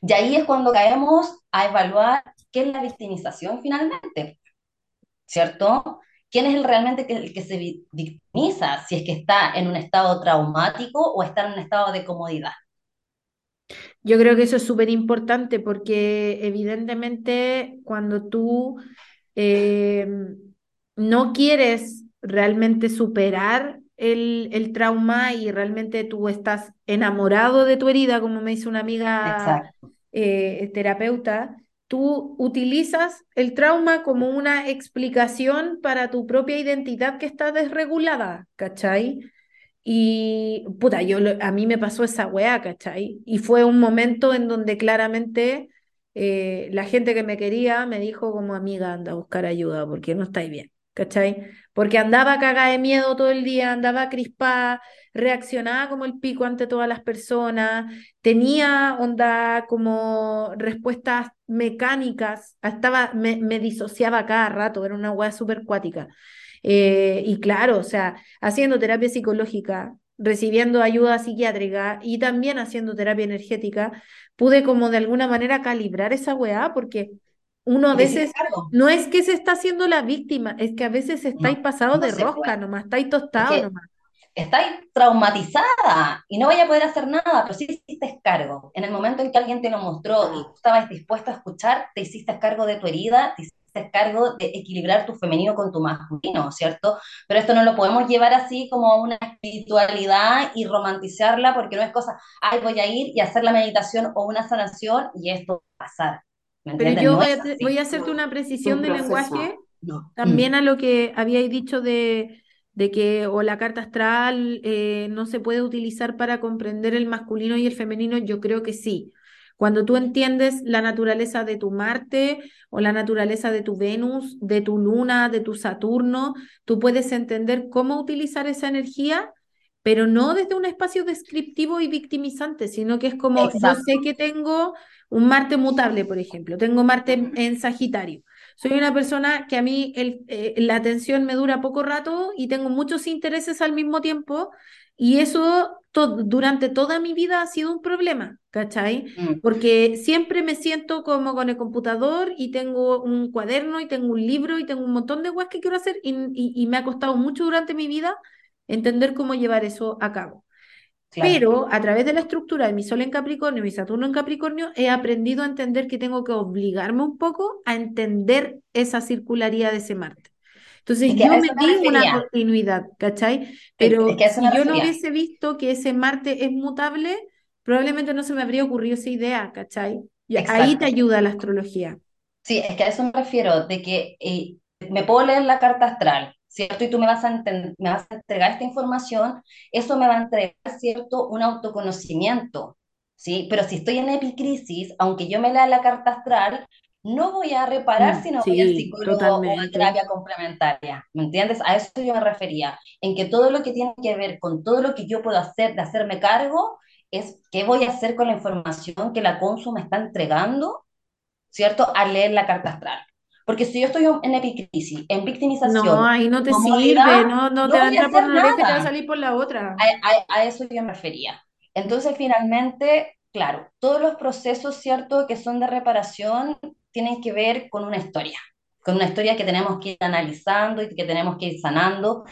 Y ahí es cuando caemos a evaluar qué es la victimización finalmente. ¿Cierto? ¿Quién es el realmente que, el que se victimiza? Si es que está en un estado traumático o está en un estado de comodidad. Yo creo que eso es súper importante porque evidentemente cuando tú eh, no quieres realmente superar el, trauma y realmente tú estás enamorado de tu herida, como me dice una amiga eh, terapeuta, tú utilizas el trauma como una explicación para tu propia identidad que está desregulada, ¿cachai? Y puta, yo a mí me pasó esa weá, ¿cachai? Y fue un momento en donde claramente eh, la gente que me quería me dijo como amiga, anda a buscar ayuda porque no estáis bien. ¿Cachai? Porque andaba cagada de miedo todo el día, andaba crispada, reaccionaba como el pico ante todas las personas, tenía onda como respuestas mecánicas, estaba, me, disociaba cada rato, era una weá súper cuática. Eh, y claro, o sea, haciendo terapia psicológica, recibiendo ayuda psiquiátrica y también haciendo terapia energética, pude como de alguna manera calibrar esa weá, porque uno a veces no es que se está haciendo la víctima, es que a veces estáis pasados de rosca nomás, estáis tostados nomás. Estáis traumatizada y no vaya a poder hacer nada, pero sí hiciste cargo. En el momento en que alguien te lo mostró y tú estabas dispuesto a escuchar, te hiciste cargo de tu herida, te hiciste cargo de equilibrar tu femenino con tu masculino, ¿cierto? Pero esto no lo podemos llevar así como a una espiritualidad y romantizarla porque no es cosa, ay, voy a ir y hacer la meditación o una sanación y esto va a pasar pero yo voy, a, hacerte una precisión de lenguaje también a lo que habíais dicho de, de que o la carta astral eh, no se puede utilizar para comprender el masculino y el femenino, yo creo que sí. Cuando tú entiendes la naturaleza de tu Marte o la naturaleza de tu Venus, de tu Luna, de tu Saturno, tú puedes entender cómo utilizar esa energía, pero no desde un espacio descriptivo y victimizante, sino que es como yo sé que tengo un Marte mutable, por ejemplo. Tengo Marte en, Sagitario. Soy una persona que a mí eh, la atención me dura poco rato y tengo muchos intereses al mismo tiempo y eso durante toda mi vida ha sido un problema, ¿cachai? Mm. Porque siempre me siento como con el computador y tengo un cuaderno y tengo un libro y tengo un montón de cosas que quiero hacer y me ha costado mucho durante mi vida entender cómo llevar eso a cabo. Pero a través de la estructura de mi Sol en Capricornio y mi Saturno en Capricornio, he aprendido a entender que tengo que obligarme un poco a entender esa circularidad de ese Marte. Entonces yo me di una continuidad, ¿cachai? Pero si yo no hubiese visto que ese Marte es mutable, probablemente no se me habría ocurrido esa idea, ¿cachai? Y ahí te ayuda la astrología. Sí, es que a eso me refiero, de que eh, me puedo leer la carta astral, ¿cierto? Y tú me vas a, me vas a entregar esta información, eso me va a entregar, ¿cierto? Un autoconocimiento, ¿sí? Pero si estoy en epicrisis, aunque yo me lea la carta astral, no voy a reparar Mm, si no voy al sí, psicólogo o a totalmente. terapia complementaria, ¿me entiendes? A eso yo me refería, en que todo lo que tiene que ver con todo lo que yo puedo hacer de hacerme cargo, es qué voy a hacer con la información que la Consu me está entregando ¿cierto? A leer la carta astral. Porque si yo estoy en epicrisis, en No, victimización, ahí no te sirve, no, no te no va a entrar por una oreja te va a salir por la otra. A, a- a eso yo me refería. Entonces, finalmente, claro, todos los procesos, ¿cierto?, que son de reparación tienen que ver con una historia, con una historia que tenemos que ir analizando y que tenemos que ir sanando,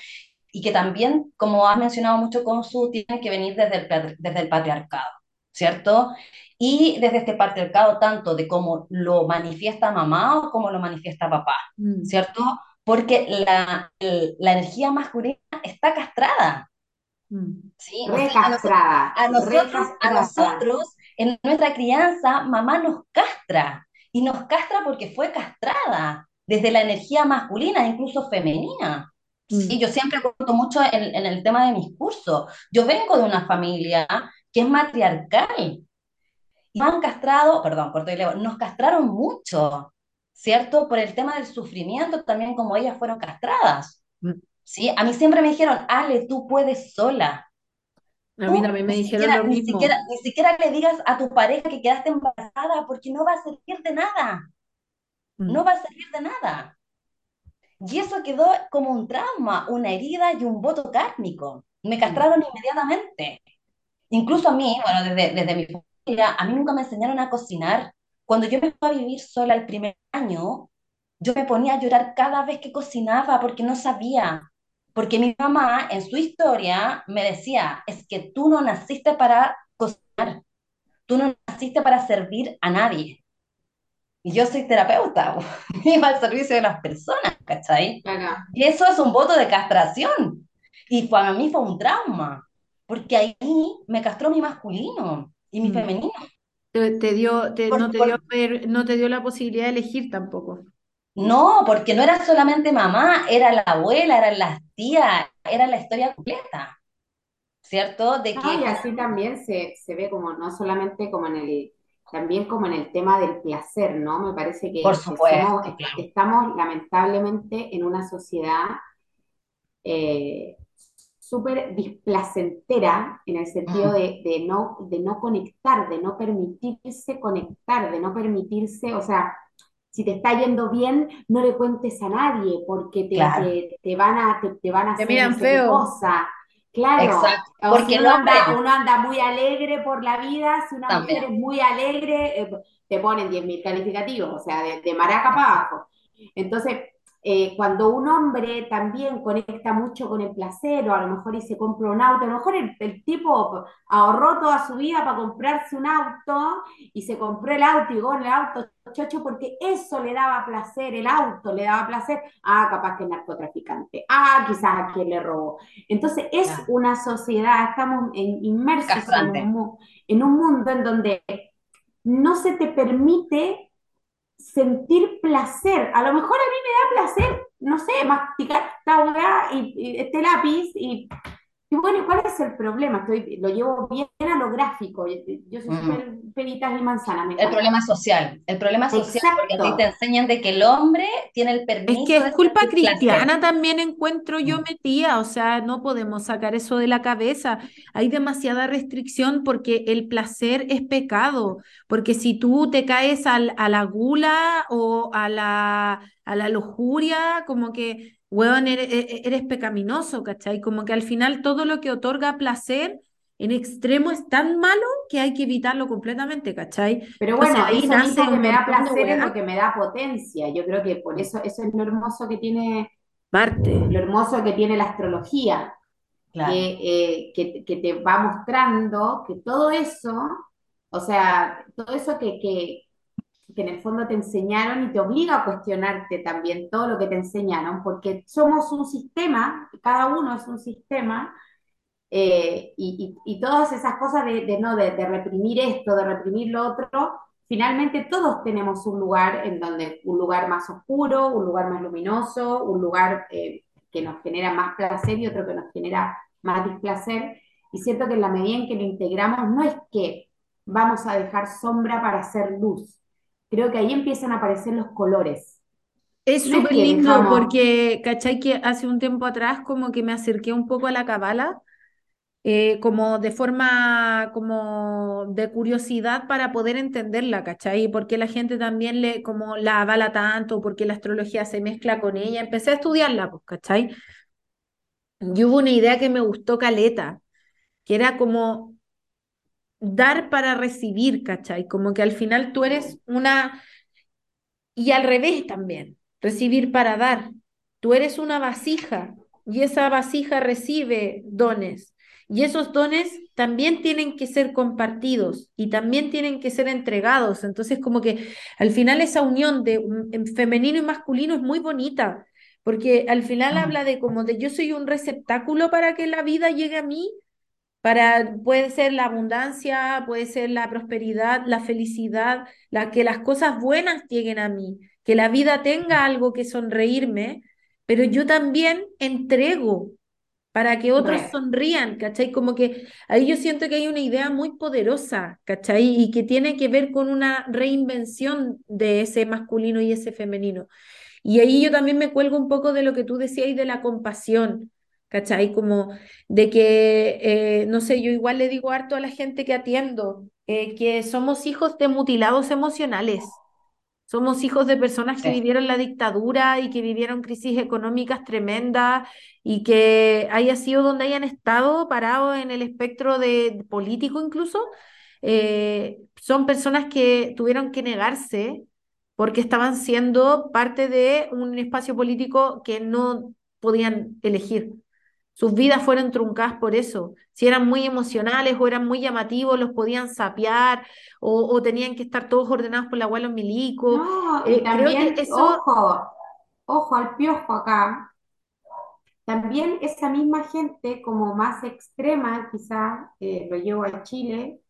y que también, como has mencionado mucho con su, tiene que venir desde el, desde el patriarcado, ¿cierto? Y desde este patriarcado, tanto de cómo lo manifiesta mamá o cómo lo manifiesta papá, Mm, ¿cierto? Porque la, el- la energía masculina está castrada, mm, ¿sí? Sea, a, Recastrada, a nosotros, a recastrada. nosotros, en nuestra crianza, mamá nos castra, y nos castra porque fue castrada desde la energía masculina, incluso femenina. Sí, mm. yo siempre cuento mucho en, en el tema de mis cursos. Yo vengo de una familia que es matriarcal y han castrado, perdón, corto y leo, nos castraron mucho, ¿cierto? Por el tema del sufrimiento, también como ellas fueron castradas, mm. ¿sí? A mí siempre me dijeron, Ale, tú puedes sola. A mí también me ni dijeron siquiera, lo ni siquiera, ni siquiera le digas a tu pareja que quedaste embarazada porque no va a servir de nada, no Mm, va a servir de nada. Y eso quedó como un trauma, una herida y un voto kármico. Me mm, castraron inmediatamente. Incluso a mí, bueno, desde, desde mi a mí nunca me enseñaron a cocinar. Cuando yo me fui a vivir sola el primer año, yo me ponía a llorar cada vez que cocinaba porque no sabía. Porque mi mamá en su historia me decía, es que tú no naciste para cocinar, tú no naciste para servir a nadie. Y yo soy terapeuta, iba al servicio de las personas, ¿cachai? Claro. Y eso es un voto de castración. Y para mí fue un trauma, porque ahí me castró mi masculino y mi mm. femenino. Te, te dio, te- no Por- te dio por- ver- no te dio la posibilidad de elegir tampoco. no, porque no era solamente mamá, era la abuela, eran las tías, era la historia completa, ¿cierto? De que, y final- así también se, se ve como, no solamente como en el, también como en el tema del placer, ¿no? Me parece por que, que somos, supuesto, claro. estamos lamentablemente en una sociedad eh, súper displacentera en el sentido de, de no, de no conectar, de no permitirse conectar, de no permitirse, o sea, si te está yendo bien, no le cuentes a nadie porque te, claro, te, te van a, te, te van a Te hacer miran feo cosa. Claro, exacto. o si Porque uno anda, hombre uno anda muy alegre por la vida, si una mujer es muy alegre, eh, te ponen 10.000 calificativos, o sea, de, de maraca para abajo. Entonces, eh, cuando un hombre también conecta mucho con el placer, o a lo mejor y se compra un auto, a lo mejor el, el tipo ahorró toda su vida para comprarse un auto y se compró el auto y con el auto chocho porque eso le daba placer, el auto le daba placer, ah, capaz que es narcotraficante, ah, quizás a quien le robó. Entonces es claro, una sociedad, estamos en- inmersos un, en un mundo en donde no se te permite sentir placer. A lo mejor a mí me da placer, no sé, masticar esta weá y, y este lápiz y, y bueno, ¿cuál es el problema? Estoy, lo llevo bien a lo gráfico. Yo, soy súper peritas y manzanas, me El problema social, el problema social, porque a ti te enseñan de que el hombre tiene el Es que permiso es culpa cristiana también encuentro yo Mm, metida, o sea, no podemos sacar eso de la cabeza. Hay demasiada restricción porque el placer es pecado, porque si tú te caes al- a la gula o a la, a la lujuria, como que, weón, eres, eres pecaminoso, ¿cachai? Como que al final todo lo que otorga placer en extremo es tan malo que hay que evitarlo completamente, ¿cachai? pero Entonces bueno, ahí eso nace mismo que me da placer es lo que me da potencia. Yo creo que por eso, eso es lo hermoso que tiene, lo hermoso que tiene la astrología, claro, que, eh, que, que te va mostrando que todo eso, o sea, todo eso que, que, que en el fondo te enseñaron y te obliga a cuestionarte también todo lo que te enseñaron, porque somos un sistema, cada uno es un sistema, eh, y, y- todas esas cosas de, de no, de, de reprimir esto, de reprimir lo otro, finalmente todos tenemos un lugar en donde, un lugar más oscuro, un lugar más luminoso, un lugar eh, que nos genera más placer y otro que nos genera más displacer. Y siento que en la medida en que lo integramos, no es que vamos a dejar sombra para hacer luz. Creo que ahí empiezan a aparecer los colores. Es súper lindo porque, ¿cachai? Que hace un tiempo atrás como que me acerqué un poco a la cabala eh, como de forma, como de curiosidad para poder entenderla, ¿cachai? Porque la gente también le, como la avala tanto, porque la astrología se mezcla con ella. Empecé a estudiarla, pues, ¿cachai? Y hubo una idea que me gustó caleta, que era como dar para recibir, ¿cachai? Como que al final tú eres una... Y al revés también, recibir para dar. Tú eres una vasija y esa vasija recibe dones. Y esos dones también tienen que ser compartidos y también tienen que ser entregados. Entonces, como que al final esa unión de femenino y masculino es muy bonita, porque al final habla de como de yo soy un receptáculo para que la vida llegue a mí, para puede ser la abundancia, puede ser la prosperidad, la felicidad, la que las cosas buenas lleguen a mí, que la vida tenga algo que sonreírme, pero yo también entrego para que otros sonrían, ¿cachai? Como que ahí yo siento que hay una idea muy poderosa, ¿cachai? Y que tiene que ver con una reinvención de ese masculino y ese femenino. Y ahí yo también me cuelgo un poco de lo que tú decías y de la compasión, ¿cachai? Como de que, eh, no sé, yo igual le digo harto a la gente que atiendo, eh, que somos hijos de mutilados emocionales. Somos hijos de personas que vivieron la dictadura y que vivieron crisis económicas tremendas y que haya sido donde hayan estado parados en el espectro de, político incluso, eh, son personas que tuvieron que negarse porque estaban siendo parte de un espacio político que no podían elegir. Sus vidas fueron truncadas por eso. Si eran muy emocionales o eran muy llamativos, los podían sapear o, tenían que estar todos ordenados por la abuela milico. No, y eh, también, ojo, ojo al piojo acá. También esa misma gente, como más extrema, quizás eh, lo llevo a Chile,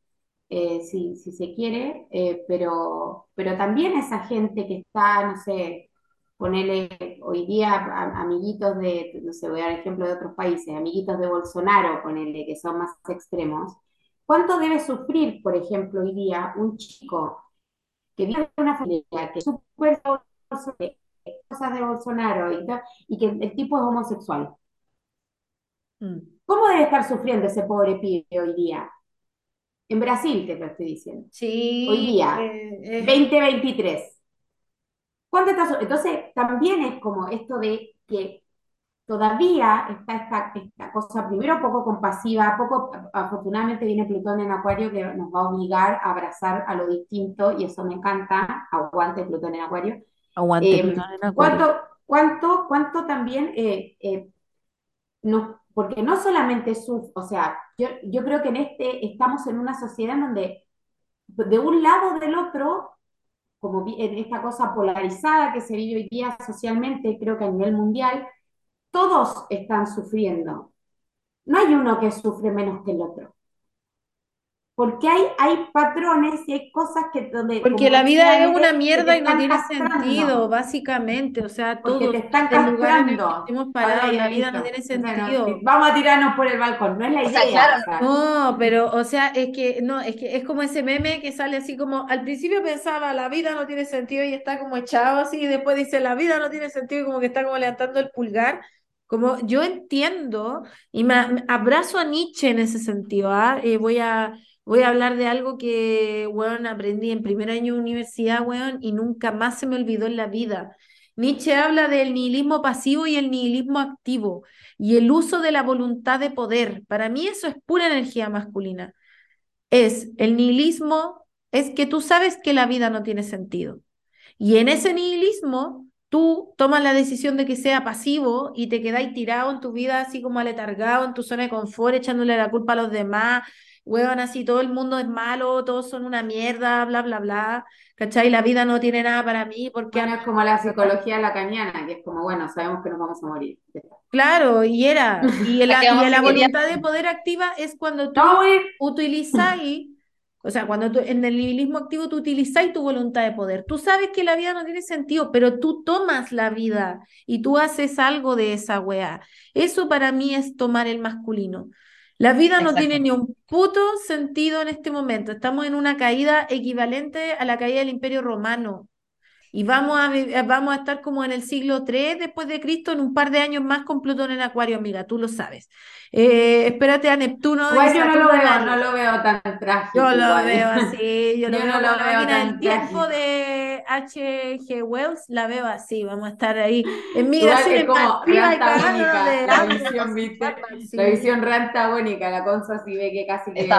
eh, si, si, se quiere, pero, pero también esa gente que está, no sé, ponerle hoy día amiguitos de, no sé, voy a dar ejemplo de otros países, amiguitos de Bolsonaro, ponerle que son más extremos, ¿cuánto debe sufrir, por ejemplo, hoy día un chico que vive en una familia que súper cosas de Bolsonaro y, que el tipo es homosexual? Mm. ¿Cómo debe estar sufriendo ese pobre pibe hoy día? En Brasil te lo estoy diciendo. Sí. Hoy día, 2023. Entonces, también es como esto de que todavía está esta, esta cosa, primero poco compasiva, poco, afortunadamente viene Plutón en Acuario que nos va a obligar a abrazar a lo distinto y eso me encanta, aguante Plutón en Acuario. Aguante eh, Plutón en Acuario. ¿Cuánto, cuánto, cuánto también, eh, eh, no, porque no solamente su, o sea, yo, yo creo que en este estamos en una sociedad en donde de un lado o del otro como en esta cosa polarizada que se vive hoy día socialmente, creo que a nivel mundial, todos están sufriendo. No hay uno que sufre menos que el otro. Porque hay, hay patrones y hay cosas que donde... Porque la vida es una mierda y no tiene sentido, básicamente. O sea, todo te están castrando. Hemos parado, la vida no tiene sentido. vamos a tirarnos por el balcón, no es la idea. No, pero, o sea, es que, no, es que es como ese meme que sale así como, al principio pensaba, la vida no tiene sentido y está como echado así, y después dice, la vida no tiene sentido y como que está como levantando el pulgar. Como yo entiendo y me, abrazo a Nietzsche en ese sentido, ¿ah? Eh, voy a Voy a hablar de algo que, aprendí en primer año de universidad, weón, y nunca más se me olvidó en la vida. Nietzsche habla del nihilismo pasivo y el nihilismo activo y el uso de la voluntad de poder. Para mí eso es pura energía masculina. Es el nihilismo, es que tú sabes que la vida no tiene sentido. Y en ese nihilismo, tú tomas la decisión de que sea pasivo y te quedáis tirado en tu vida así como aletargado en tu zona de confort, echándole la culpa a los demás, huevan así, todo el mundo es malo, todos son una mierda, bla, bla, bla, ¿cachai? La vida no tiene nada para mí porque... es como la psicología lacaniana, que es como, bueno, sabemos que nos vamos a morir. Claro, y era, y, la, y la voluntad de poder activa es cuando tú utilizas O sea, cuando tú, en el nihilismo activo tú utilizáis tu voluntad de poder. Tú sabes que la vida no tiene sentido, pero tú tomas la vida y tú haces algo de esa weá. Eso para mí es tomar el masculino. La vida no tiene ni un puto sentido en este momento. Estamos en una caída equivalente a la caída del Imperio Romano. Y vamos a, eh, vamos a estar como en el siglo III después de Cristo, en un par de años más con Plutón en Acuario, amiga, tú lo sabes. Eh, espérate a Neptuno. yo no lo, veo, no lo veo tan trágico. Yo lo veo así, yo, lo veo, la máquina del tiempo de H.G. Wells, la veo así, vamos a estar ahí en migración es como la visión, ¿viste? La visión re antagónica, la cosa así ve que casi que, el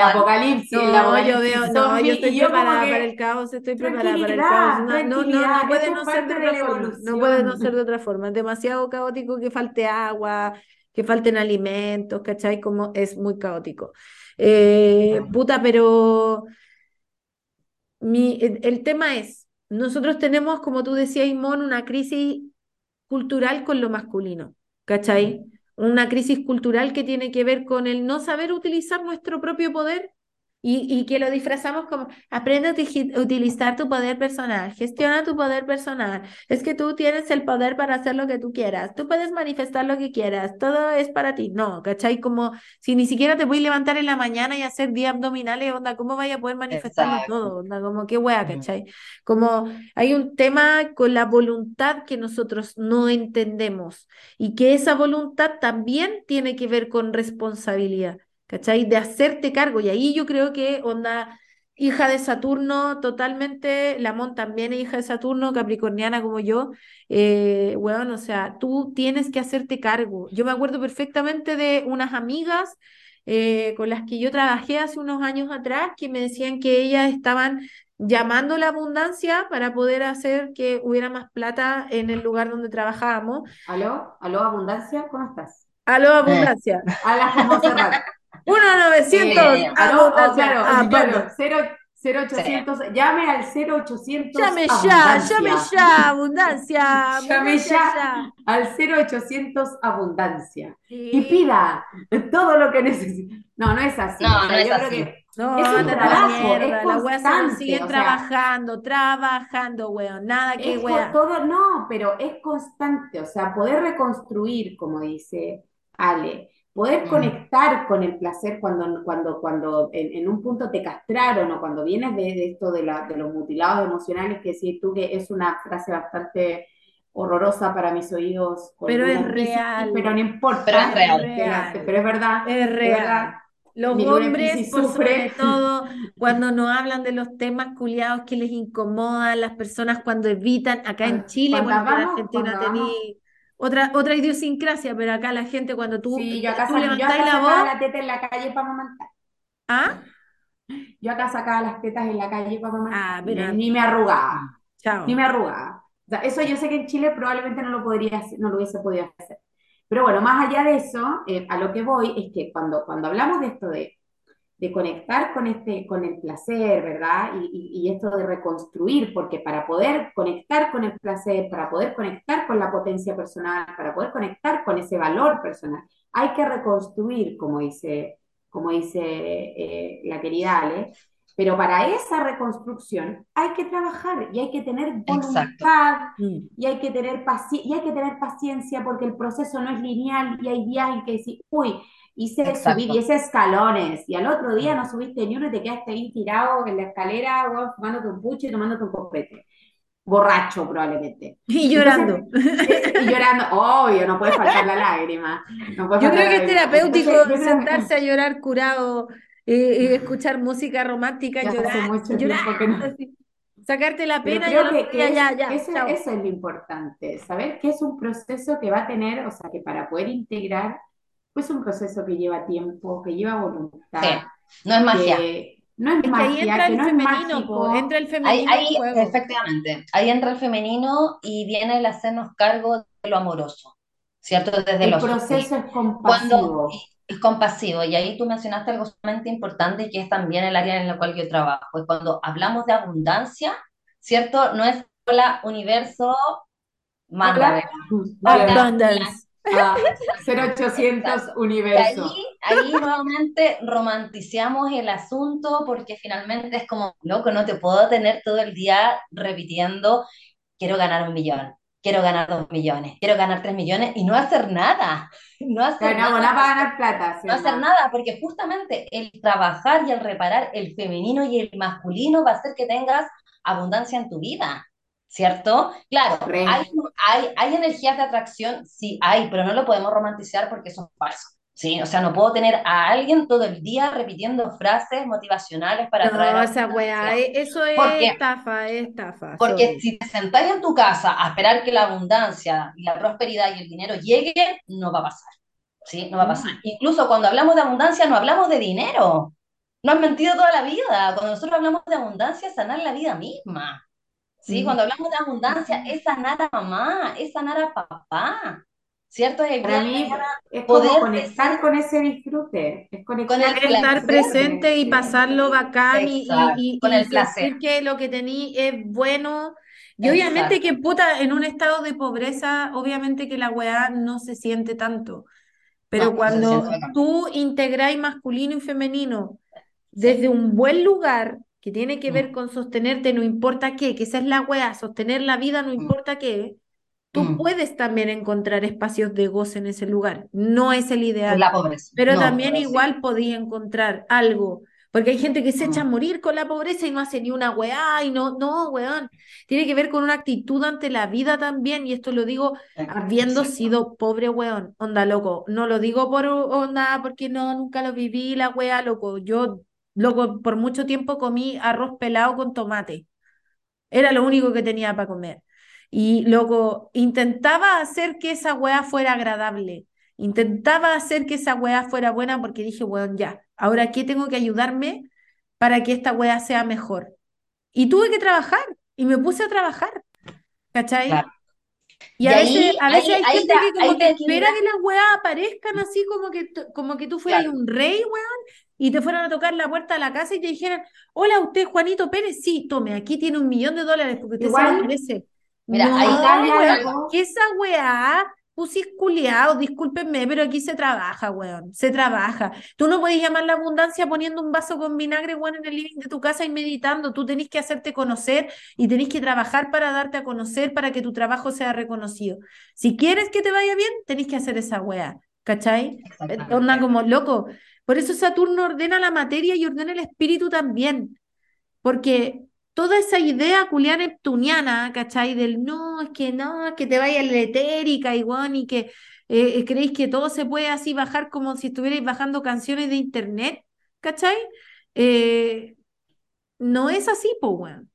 apocalipsis. No, yo veo, no, yo estoy preparada para el caos, estoy preparada para el caos no, no, puede no ser de otra forma. No puede no ser de otra forma. Es demasiado caótico que falte agua, que falten alimentos, ¿cachai? Como es muy caótico. Eh, puta, pero mi, el, tema es, nosotros tenemos, como tú decías, Imón, una crisis cultural con lo masculino, ¿cachai? Una crisis cultural que tiene que ver con el no saber utilizar nuestro propio poder y, que lo disfrazamos como, aprende a utilizar tu poder personal, gestiona tu poder personal. Es que tú tienes el poder para hacer lo que tú quieras, tú puedes manifestar lo que quieras, todo es para ti. No, ¿cachai? Como si ni siquiera te voy a levantar en la mañana y hacer días abdominales, onda, ¿cómo vaya a poder manifestarlo todo? Onda, como qué wea, ¿cachai? Como hay un tema con la voluntad que nosotros no entendemos y que esa voluntad también tiene que ver con responsabilidad. ¿Cachai? De hacerte cargo. Y ahí yo creo que onda, hija de Saturno, totalmente, Lamont también es hija de Saturno, capricorniana como yo, eh, bueno, o sea, tú tienes que hacerte cargo. Yo me acuerdo perfectamente de unas amigas eh, con las que yo trabajé hace unos años atrás que me decían que ellas estaban llamando la abundancia para poder hacer que hubiera más plata en el lugar donde trabajábamos. ¿Aló? ¿Aló, abundancia? ¿Cómo estás? Aló, abundancia. Hola, 1-900. Eh, ah, claro, ah, claro, 0800, llame al 0800. Llame ya, llame ya, abundancia. llame ya, al 0800 abundancia. Y pida todo lo que necesite. No, no es así. No, no es así. no, es un trabajo, mierda, la wea se sigue trabajando, trabajando, weón, nada que weón. Todo, no, pero es constante, o sea, poder reconstruir, como dice Ale, Poder conectar con el placer cuando, cuando, cuando en, un punto te castraron o cuando vienes de, esto de, la, de, los mutilados emocionales, que decís tú que es una frase bastante horrorosa para mis oídos. Pero es real. Pero no importa. Pero es real. Pero es verdad. Es real. Los hombres, por sobre todo, cuando no hablan de los temas culiados que les incomodan, las personas cuando evitan, acá en Chile, bueno, en Argentina tenía otra, otra idiosincrasia, pero acá la gente cuando tú, sí, yo acá, la voz... la teta en la calle para amamantar. ¿Ah? Yo acá sacaba las tetas en la calle para amamantar. Ah, pero... Ni me arrugaba. Chao. Ni me arrugaba. O sea, eso yo sé que en Chile probablemente no lo podría hacer, no lo hubiese podido hacer. Pero bueno, más allá de eso, eh, a lo que voy es que cuando, cuando hablamos de esto de de conectar con, este, con el placer, ¿verdad? Y, esto de reconstruir, porque para poder conectar con el placer, para poder conectar con la potencia personal, para poder conectar con ese valor personal, hay que reconstruir, como dice, como dice eh, la querida Ale, pero para esa reconstrucción hay que trabajar y hay que tener voluntad mm. y hay que tener, y hay que tener paciencia porque el proceso no es lineal y hay días en que decir, uy, hice subir 10 escalones y al otro día no subiste ni uno y te quedaste ahí tirado en la escalera, o fumándote un pucho y tomándote un copete. Borracho, probablemente. Y llorando. y llorando, obvio, no puede faltar la lágrima. Yo creo que es terapéutico sentarse a llorar curado y, escuchar música romántica, llorar, mucho llorar, sacarte la pena y ya, ya, eso, eso es lo importante, saber que es un proceso que va a tener, o sea, que para poder integrar pues un proceso que lleva tiempo, que lleva voluntad. no es magia. no es, magia, ahí entra el femenino, entra el femenino. Ahí, efectivamente, ahí entra el femenino y viene el hacernos cargo de lo amoroso, ¿cierto? Desde el proceso es compasivo. es compasivo, y ahí tú mencionaste algo sumamente importante que es también el área en la cual yo trabajo. Es cuando hablamos de abundancia, ¿cierto? No es la universo manda, Abundance Ah, 0800 universo. Ahí, ahí nuevamente romanticiamos el asunto porque finalmente es como, loco, no te puedo tener todo el día repitiendo, quiero ganar un millón, quiero ganar dos millones, quiero ganar tres millones y no hacer nada. No hacer nada. nada para ganar plata. ¿sí No hacer nada, porque justamente el trabajar y el reparar el femenino y el masculino va a hacer que tengas abundancia en tu vida, ¿cierto? Claro, hay, hay, hay energías de atracción, sí hay, pero no lo podemos romantizar porque son falsos. Sí, o sea, no puedo tener a alguien todo el día repitiendo frases motivacionales para atraer No, esa weá, e- eso es estafa, es estafa. Porque sorry. si te sentáis en tu casa a esperar que la abundancia y la prosperidad y el dinero llegue, no va a pasar. ¿Sí? No va a pasar. Incluso cuando hablamos de abundancia, no hablamos de dinero. No has mentido toda la vida. Cuando nosotros hablamos de abundancia, es sanar la vida misma. ¿Sí? Mm. Cuando hablamos de abundancia, es sanar a mamá, es sanar a papá. ¿Cierto? Es Para mí es como poder conectar con ese disfrute, es conectar Con el con estar ese presente y pasarlo bacán y, y- Exacto, y- con y el placer. sentir que lo que tení es bueno. Y obviamente Exacto. que puta, en un estado de pobreza, obviamente que la weá no se siente tanto. Pero No, no cuando bacán. tú integráis masculino y femenino desde un buen lugar que tiene que ver Mm. con sostenerte, no importa qué, que esa es la weá, sostener la vida no importa qué, tú Mm. puedes también encontrar espacios de goce en ese lugar. No es el ideal. La pobreza. Pero No, también pero sí. igual podía encontrar algo, porque hay gente que se echa a Mm. morir con la pobreza y no hace ni una weá, y no, no, weón. Tiene que ver con una actitud ante la vida también, y esto lo digo habiendo sido pobre weón, onda loco. No lo digo por onda, porque no, nunca lo viví, la weá, loco. Yo, loco, por mucho tiempo comí arroz pelado con tomate. Era lo único que tenía para comer. Y loco, intentaba hacer que esa weá fuera agradable. Intentaba hacer que esa weá fuera buena porque dije, weón, ya, ahora qué tengo que ayudarme para que esta weá sea mejor. Y tuve que trabajar y me puse a trabajar, ¿cachai? Claro. Y a veces, a veces ahí- hay gente te- que como espera que las weas aparezcan así como que, como que tú fueras Claro. un rey, weón, y te fueran a tocar la puerta de la casa y te dijeran, hola, usted Juanito Pérez, sí, tome, aquí tiene un millón de dólares porque usted se Igual, lo merece. mira, no, ahí algo. que esa weá, pusis culiao, discúlpenme, pero aquí se trabaja, weón, se trabaja. Tú no puedes llamar la abundancia poniendo un vaso con vinagre, weón, en el living de tu casa y meditando. Tú tenés que hacerte conocer y tenés que trabajar para darte a conocer, para que tu trabajo sea reconocido. Si quieres que te vaya bien, tenés que hacer esa weá, ¿cachai? Exactamente. Onda como loco. Por eso Saturno ordena la materia y ordena el espíritu también. Porque toda esa idea culia neptuniana, ¿cachai? Del no, es que no, es que te vaya la etérica y y que eh, creéis que todo se puede así bajar como si estuvierais bajando canciones de internet, ¿cachai? Eh, no es así, po, weón.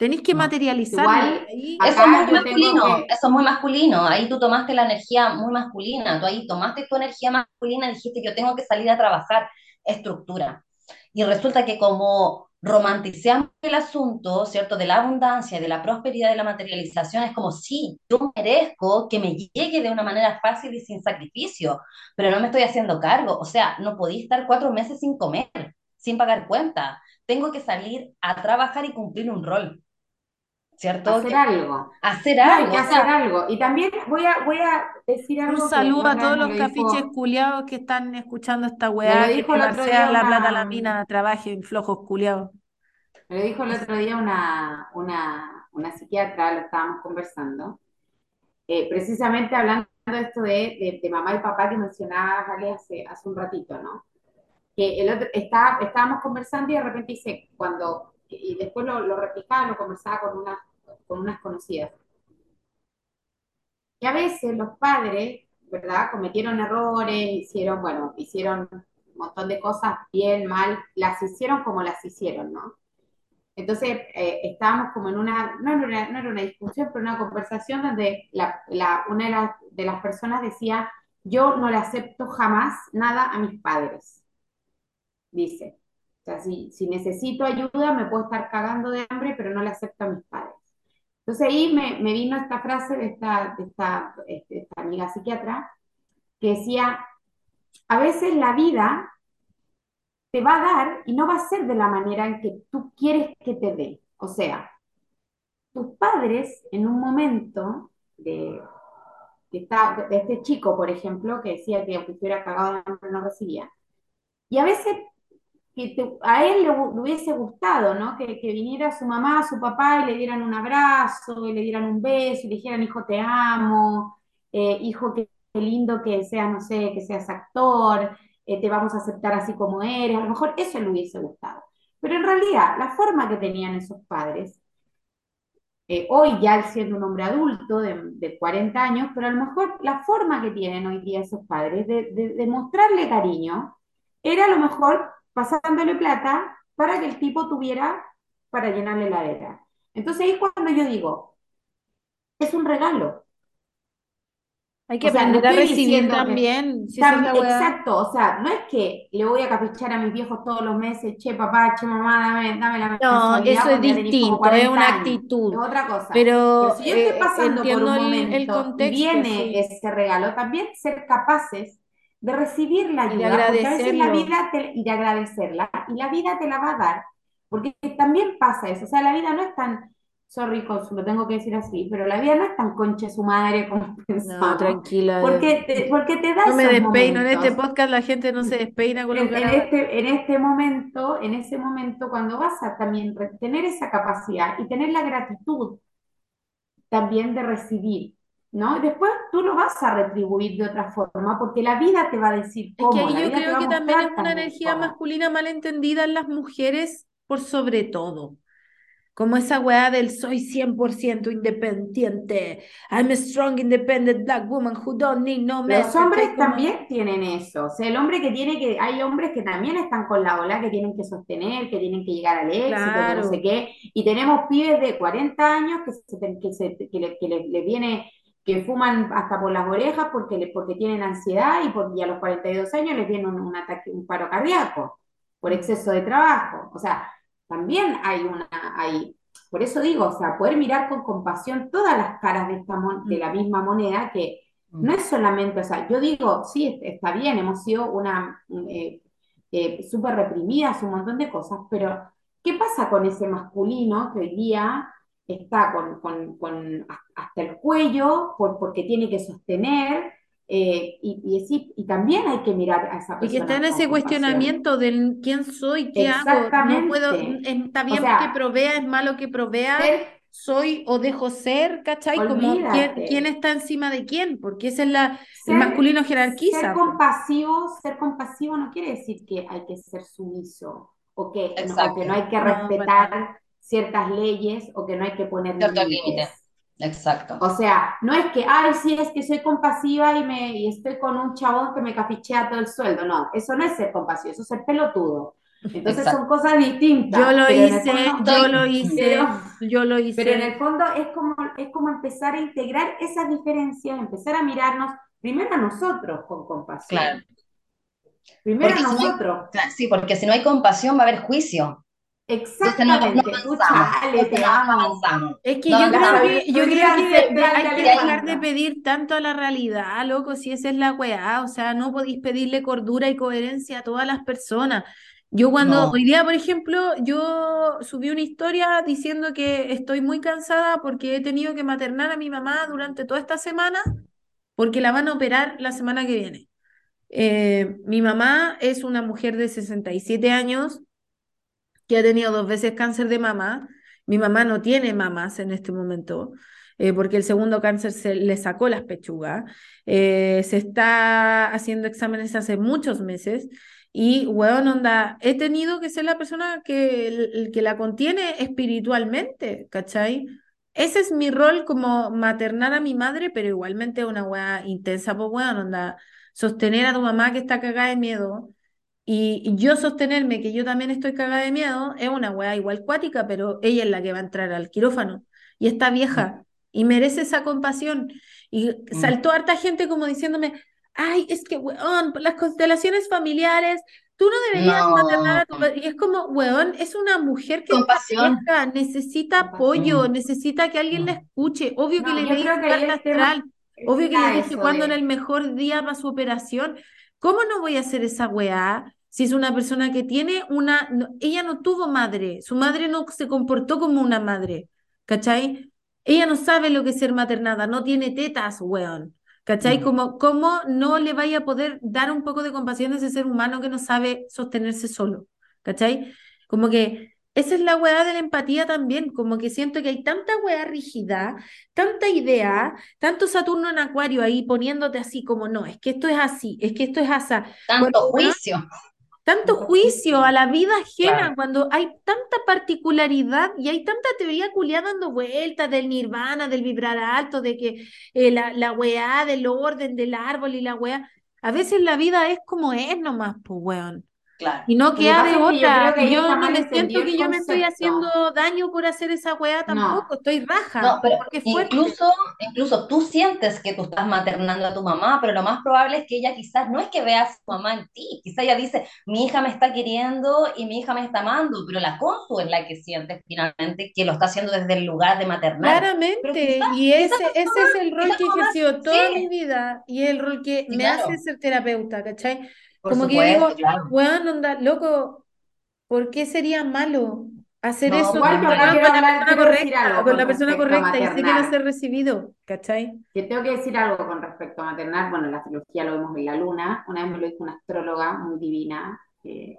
Tenéis que No. materializarlo. Igual, Ahí- Eso es muy masculino, que- eso es muy masculino. Ahí tú tomaste la energía muy masculina, tú ahí tomaste tu energía masculina y dijiste, yo tengo que salir a trabajar estructura. Y resulta que como romanticemos el asunto, ¿cierto? De la abundancia, de la prosperidad, de la materialización, es como, sí, yo merezco que me llegue de una manera fácil y sin sacrificio, pero no me estoy haciendo cargo. O sea, no podía estar cuatro meses sin comer, sin pagar cuenta. Tengo que salir a trabajar y cumplir un rol. ¿Cierto? hacer Que- algo. hacer No, hay algo. que o hacer algo. Y también voy a, voy a decir algo Un que saludo a todos los me lo dijo- cafiches culiados que están escuchando esta Me weá, lo que dijo le el otro día la plata a la una- mina, trabajen flojos culiados. Me lo dijo el otro día una, una, una psiquiatra, lo estábamos conversando, eh, precisamente hablando de esto de, de, de mamá y papá que mencionaba Ale hace, hace un ratito, ¿no? Que el otro, está, estábamos conversando y de repente dice, cuando, y después lo, lo replicaba, lo conversaba con, una, con unas conocidas. Y a veces los padres, ¿verdad? Cometieron errores, hicieron, bueno, hicieron un montón de cosas bien, mal, las hicieron como las hicieron, ¿no? Entonces, eh, estábamos como en una no, era una, no era una discusión, pero una conversación donde la, la, una de, la, de las personas decía, yo no le acepto jamás nada a mis padres, dice. O sea, si, si necesito ayuda, me puedo estar cagando de hambre, pero no le acepto a mis padres. Entonces ahí me, me vino esta frase de esta, de esta, de esta amiga psiquiatra que decía, a veces la vida te va a dar y no va a ser de la manera en que tú quieres que te dé. O sea, tus padres en un momento de, está, este chico, por ejemplo, que decía que aunque estuviera cagado de no recibía. Y a veces a él le, hubiese gustado, ¿no? Que, viniera su mamá, su papá y le dieran un abrazo, y le dieran un beso, y le dijeran, hijo, te amo, eh, hijo, qué, lindo que seas, no sé, que seas actor, eh, te vamos a aceptar así como eres, a lo mejor eso le hubiese gustado. Pero en realidad, la forma que tenían esos padres, eh, hoy ya siendo un hombre adulto de, de, 40 años, pero a lo mejor la forma que tienen hoy día esos padres de, de, de mostrarle cariño era a lo mejor pasándole plata para que el tipo tuviera para llenarle la heladera. Entonces ahí cuando yo digo, es un regalo. Hay que aprender a recibir también. exacto, o sea, no es que le voy a caprichar a mis viejos todos los meses, che papá, che mamá, dame, dame la No, eso es distinto, es una actitud. Es otra cosa. Pero, si yo estoy eh, pasando por un momento y viene ese regalo, también ser capaces de recibir la ayuda, porque a veces la vida y de agradecerla, y la vida te la va a dar, porque también pasa eso, o sea, la vida no es tan, sorry, lo tengo que decir así, pero la vida no es tan concha su madre como pensamos. No, tranquila. Porque te, porque te da No me despeino, en este podcast la gente no se despeina con en, en este, en este momento, en ese momento, cuando vas a también tener esa capacidad y tener la gratitud también de recibir, ¿no? Después tú lo vas a retribuir de otra forma, porque la vida te va a decir cómo. Es que yo creo que también es una energía masculina mal entendida en las mujeres por sobre todo. Como esa weá del soy 100% independiente. I'm a strong, independent black woman who don't need no man. Los hombres también tienen eso. O sea, el hombre que tiene que. Hay hombres que también están con la ola, que tienen que sostener, que tienen que llegar al éxito, que no sé qué. Y tenemos pibes de 40 años que, se, que, le, que le viene que fuman hasta por las orejas porque, porque tienen ansiedad y, por, a los 42 años les viene un, ataque, un paro cardíaco por exceso de trabajo. O sea, también hay una, hay, por eso digo, o sea, poder mirar con compasión todas las caras de, esta de la misma moneda que mm. no es solamente, o sea, yo digo, sí, está bien, hemos sido una eh, eh, súper reprimidas, un montón de cosas, pero ¿qué pasa con ese masculino que hoy día está con, con, hasta el cuello por, porque tiene que sostener. Eh, y, y, y, también hay que mirar a esa persona. Y que está en ese cuestionamiento de quién soy, qué hago, no puedo, está bien que provea, es malo que provea, soy o dejo ser, ¿cachai? Como quién, está encima de quién, porque esa es la, el masculino jerarquiza. Ser compasivo, ser compasivo no quiere decir que hay que ser sumiso o que, no, que no hay que respetar ciertas leyes o que no hay que poner límites. Exacto. O sea, no es que, ay, sí, es que soy compasiva y, me, y estoy con un chabón que me cafichea todo el sueldo. No, eso no es ser compasivo, eso es ser pelotudo. Entonces son cosas distintas. Yo lo hice, yo lo hice, yo lo hice. Pero en el fondo es como, es como empezar a integrar esas diferencias, empezar a mirarnos primero a nosotros con compasión. Claro. Primero a nosotros. sí, porque si no hay compasión va a haber juicio. Exactamente, Es que yo creo que, yo creo que hay que dejar de pedir tanto a la realidad, loco, si esa es la weá, o sea, no podéis pedirle cordura y coherencia a todas las personas. Yo cuando, hoy día, por ejemplo, yo subí una historia diciendo que estoy muy cansada porque he tenido que maternar a mi mamá durante toda esta semana porque la van a operar la semana que viene. Eh, mi mamá es una mujer de 67 años, que ha tenido dos veces cáncer de mama. Mi mamá no tiene mamas en este momento. Eh, porque el segundo cáncer se le sacó las pechugas. Eh, se está haciendo exámenes hace muchos meses y, bueno, onda, he tenido que ser la persona que, el, que la contiene espiritualmente, ¿cachai? Ese es mi rol como maternar a mi madre, pero igualmente una weá intensa, pues weón, onda, sostener a tu mamá que está cagada de miedo, y yo sostenerme que yo también estoy cagada de miedo es una weá igual cuática, pero ella es la que va a entrar al quirófano y está vieja y merece esa compasión. Y mm. saltó harta gente como diciéndome, ay, es que weón, las constelaciones familiares, tú no deberías maternar a tu Y es como, weón, es una mujer que vieja, necesita apoyo, necesita que alguien la escuche. Obvio que le leí carta astral, obvio que le dije cuándo era el mejor día para su operación. ¿Cómo no voy a hacer esa weá? Si es una persona que tiene una, ella no tuvo madre, su madre no se comportó como una madre, ¿cachai? Ella no sabe lo que es ser maternada, no tiene tetas, weón, ¿Cachai? Mm. Como, ¿cómo no le vaya a poder dar un poco de compasión a ese ser humano que no sabe sostenerse solo? ¿Cachai? Como que esa es la weá de la empatía también, como que siento que hay tanta weá rígida, tanta idea, tanto Saturno en Acuario ahí poniéndote así como, no, es que esto es así, es que esto es así. Tanto juicio. Tanto juicio a la vida ajena, Claro. cuando hay tanta particularidad y hay tanta teoría culiada dando vueltas del nirvana, del vibrar alto, de que eh, la, la weá del orden del árbol y la weá. A veces la vida es como es nomás, pues weón. Claro. Y no que queda de es que yo otra. que yo no me siento que yo me estoy haciendo daño por hacer esa weá tampoco, estoy raja, No, pero porque incluso, incluso tú sientes que tú estás maternando a tu mamá, pero lo más probable es que ella quizás no es que vea a su mamá en ti, quizás ella dice, mi hija me está queriendo y mi hija me está amando, pero la Consu es la que siente finalmente que lo está haciendo desde el lugar de maternar. Claramente, quizás, y ese, ese es el rol que he ejercido toda mi vida y el rol que sí, me hace ser terapeuta, ¿cachai? Por Como que yo digo, supuesto, claro. weón, onda, loco, ¿por qué sería malo hacer No, eso con, quiero la persona quiero correcta, con la persona correcta y sé que va a ser recibido, ¿cachai? Que tengo que decir algo con respecto a maternar. Bueno, la astrología lo vemos en la luna. Una vez me lo dijo una astróloga muy divina, que,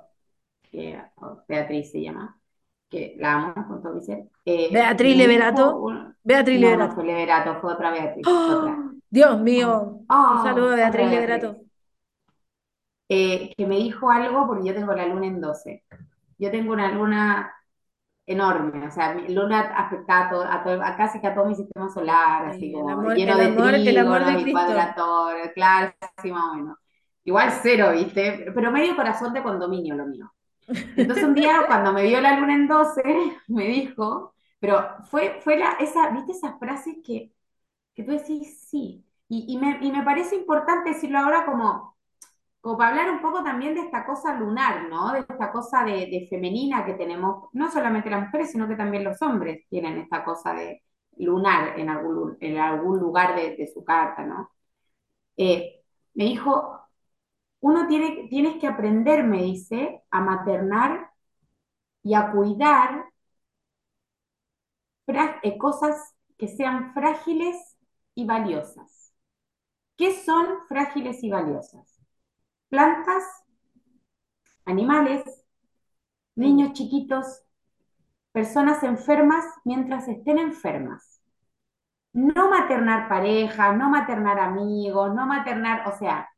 que- Beatriz se llama, que la amo con todo mi ser. Eh, Beatriz Leverato, un- Beatriz No, no Leverato. fue Leverato, fue otra Beatriz. Dios mío, un Oh, saludo a Beatriz Beatriz. Leverato. Eh, que me dijo algo porque yo tengo la luna en 12. Yo tengo una luna enorme, o sea, mi luna afecta a, todo, a, todo- a casi que a todo mi sistema solar, así como amor, lleno de amor, trígonos y claro, así más o menos. Igual cero, ¿viste? Pero medio corazón de condominio lo mío. Entonces un día cuando me vio la luna en 12, me dijo, pero fue, fue la, esa, ¿viste esas frases que, que tú decís sí? Y, y me, y me parece importante decirlo ahora como, como para hablar un poco también de esta cosa lunar, ¿no? De esta cosa de, femenina que tenemos, no solamente las mujeres, sino que también los hombres tienen esta cosa de lunar en algún, lugar de, su carta, ¿no? Eh, me dijo, uno tiene, tienes que aprender, me dice, a maternar y a cuidar eh, cosas que sean frágiles y valiosas. ¿Qué son frágiles y valiosas? Plantas, animales, niños chiquitos, personas enfermas mientras estén enfermas. No maternar parejas, no maternar amigos, no maternar, o sea,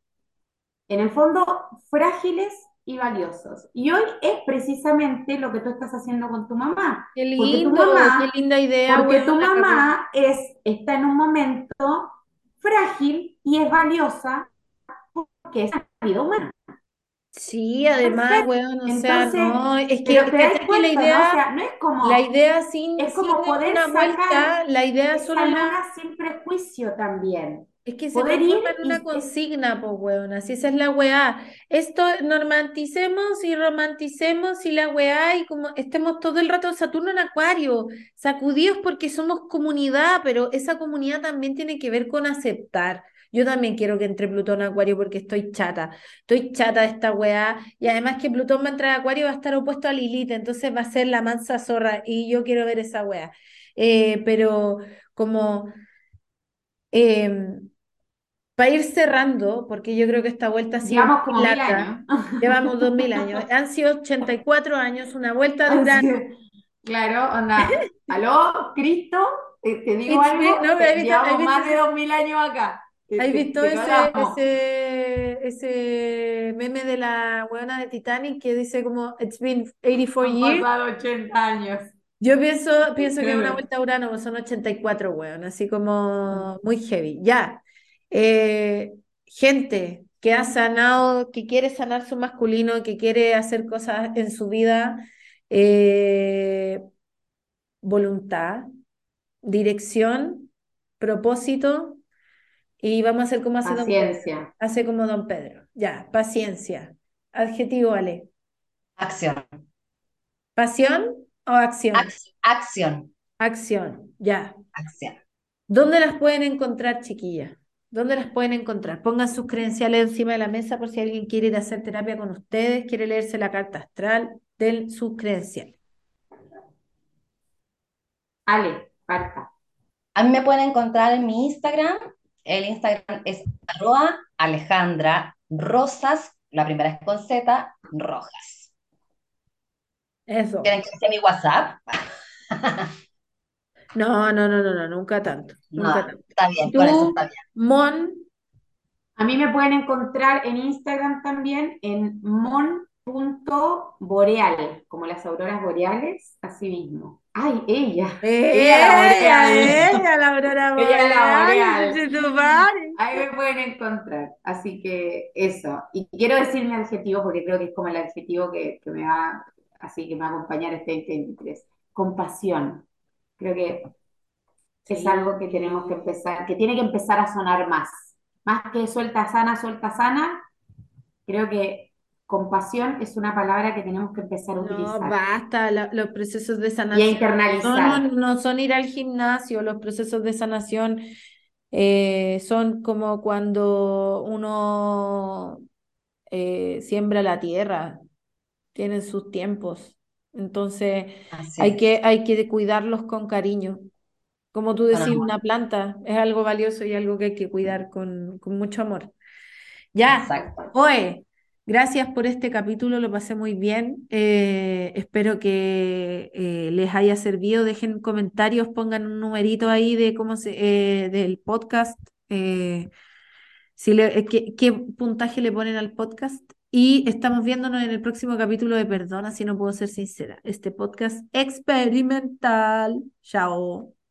en el fondo, frágiles y valiosos. Y hoy es precisamente lo que tú estás haciendo con tu mamá. Qué Porque tu lindo, mamá, qué linda idea, porque tu mamá es, está en un momento frágil y es valiosa porque es vida humana. Sí, además, weón, o sea, Entonces, no, es que, pero te das ¿cachai que la cuenta, ¿no? O idea, sea, no es como, la idea sin, es sin como dar poder una vuelta, la idea solo la, luna sin prejuicio también. es que se Poder ir y una consigna, pues, weón, así esa es la weá. Esto romanticemos y romanticemos y la weá y como estemos todo el rato Saturno en Acuario, sacudidos porque somos comunidad, pero esa comunidad también tiene que ver con aceptar. Yo también quiero que entre Plutón a Acuario porque estoy chata. Estoy chata de esta weá. Y además que Plutón va a entrar a Acuario va a estar opuesto a Lilith, entonces va a ser la mansa zorra. Y yo quiero ver esa weá. Eh, pero como para ir cerrando, porque yo creo que esta vuelta ha sido Llevamos como mil años. Llevamos dos mil años. Han sido 84 años, una vuelta de Urano. Claro, onda. ¿Aló, Cristo? Te, te digo It's algo, been- no, pero ¿has te- visto- has llevamos visto más de dos mil años acá. Que- ¿Has que- visto que ese, ese, ese meme de la buena de Titanic que dice como It's been 84 Han years? pasado 80 años. Yo pienso, pienso que es una vuelta a Urano, pues son 84, weón, así como muy heavy. Ya. Eh, gente que ha sanado, que quiere sanar su masculino, que quiere hacer cosas en su vida, eh, voluntad, dirección, propósito, y vamos a hacer como hace Don Pedro. Hace como Don Pedro. Ya, paciencia. Adjetivo, Ale. Acción. ¿Pasión o acción? Ac- acción. Acción, ya. Acción. ¿Dónde las pueden encontrar, chiquillas? ¿Dónde las pueden encontrar? Pongan sus credenciales encima de la mesa por si alguien quiere ir a hacer terapia con ustedes, quiere leerse la carta astral de sus credenciales. Ale, parta. A mí me pueden encontrar en mi Instagram, El Instagram es arroba Alejandra Rosas, la primera es con Z, Rojas. Eso. ¿Quieren que sea mi WhatsApp? No, no, no, no, no, nunca tanto. No, Nunca tanto. está bien, ¿Tú, con eso está bien. Mon? A mí me pueden encontrar en Instagram también en mon.boreal, como las auroras boreales, así mismo. ¡Ay, ella! Ella la boreal. ella, la aurora Ella la boreal. Ahí me pueden encontrar. Así que eso. Y quiero decir mi adjetivo porque creo que es como el adjetivo que, que me va, así que me va a acompañar este 2023. Compasión. Creo que es algo que tenemos que empezar, que tiene que empezar a sonar más. Más que suelta sana, suelta sana, creo que compasión es una palabra que tenemos que empezar a No, utilizar. basta, la- los procesos de Y a sanación internalizar. no, no son ir al gimnasio, los procesos de sanación eh, son como cuando uno eh, siembra la tierra, tienen sus tiempos, entonces Así hay es. que, hay que cuidarlos con cariño. Como tú decís, una planta es algo valioso y algo que hay que cuidar con, con mucho amor. Ya, Exacto. Gracias por este capítulo, lo pasé muy bien. Eh, espero que eh, les haya servido. Dejen comentarios, pongan un numerito ahí de cómo se, eh, del podcast, qué puntaje le ponen al podcast. Y estamos viéndonos en el próximo capítulo de Perdona si no puedo ser sincera. Este podcast experimental. Chao.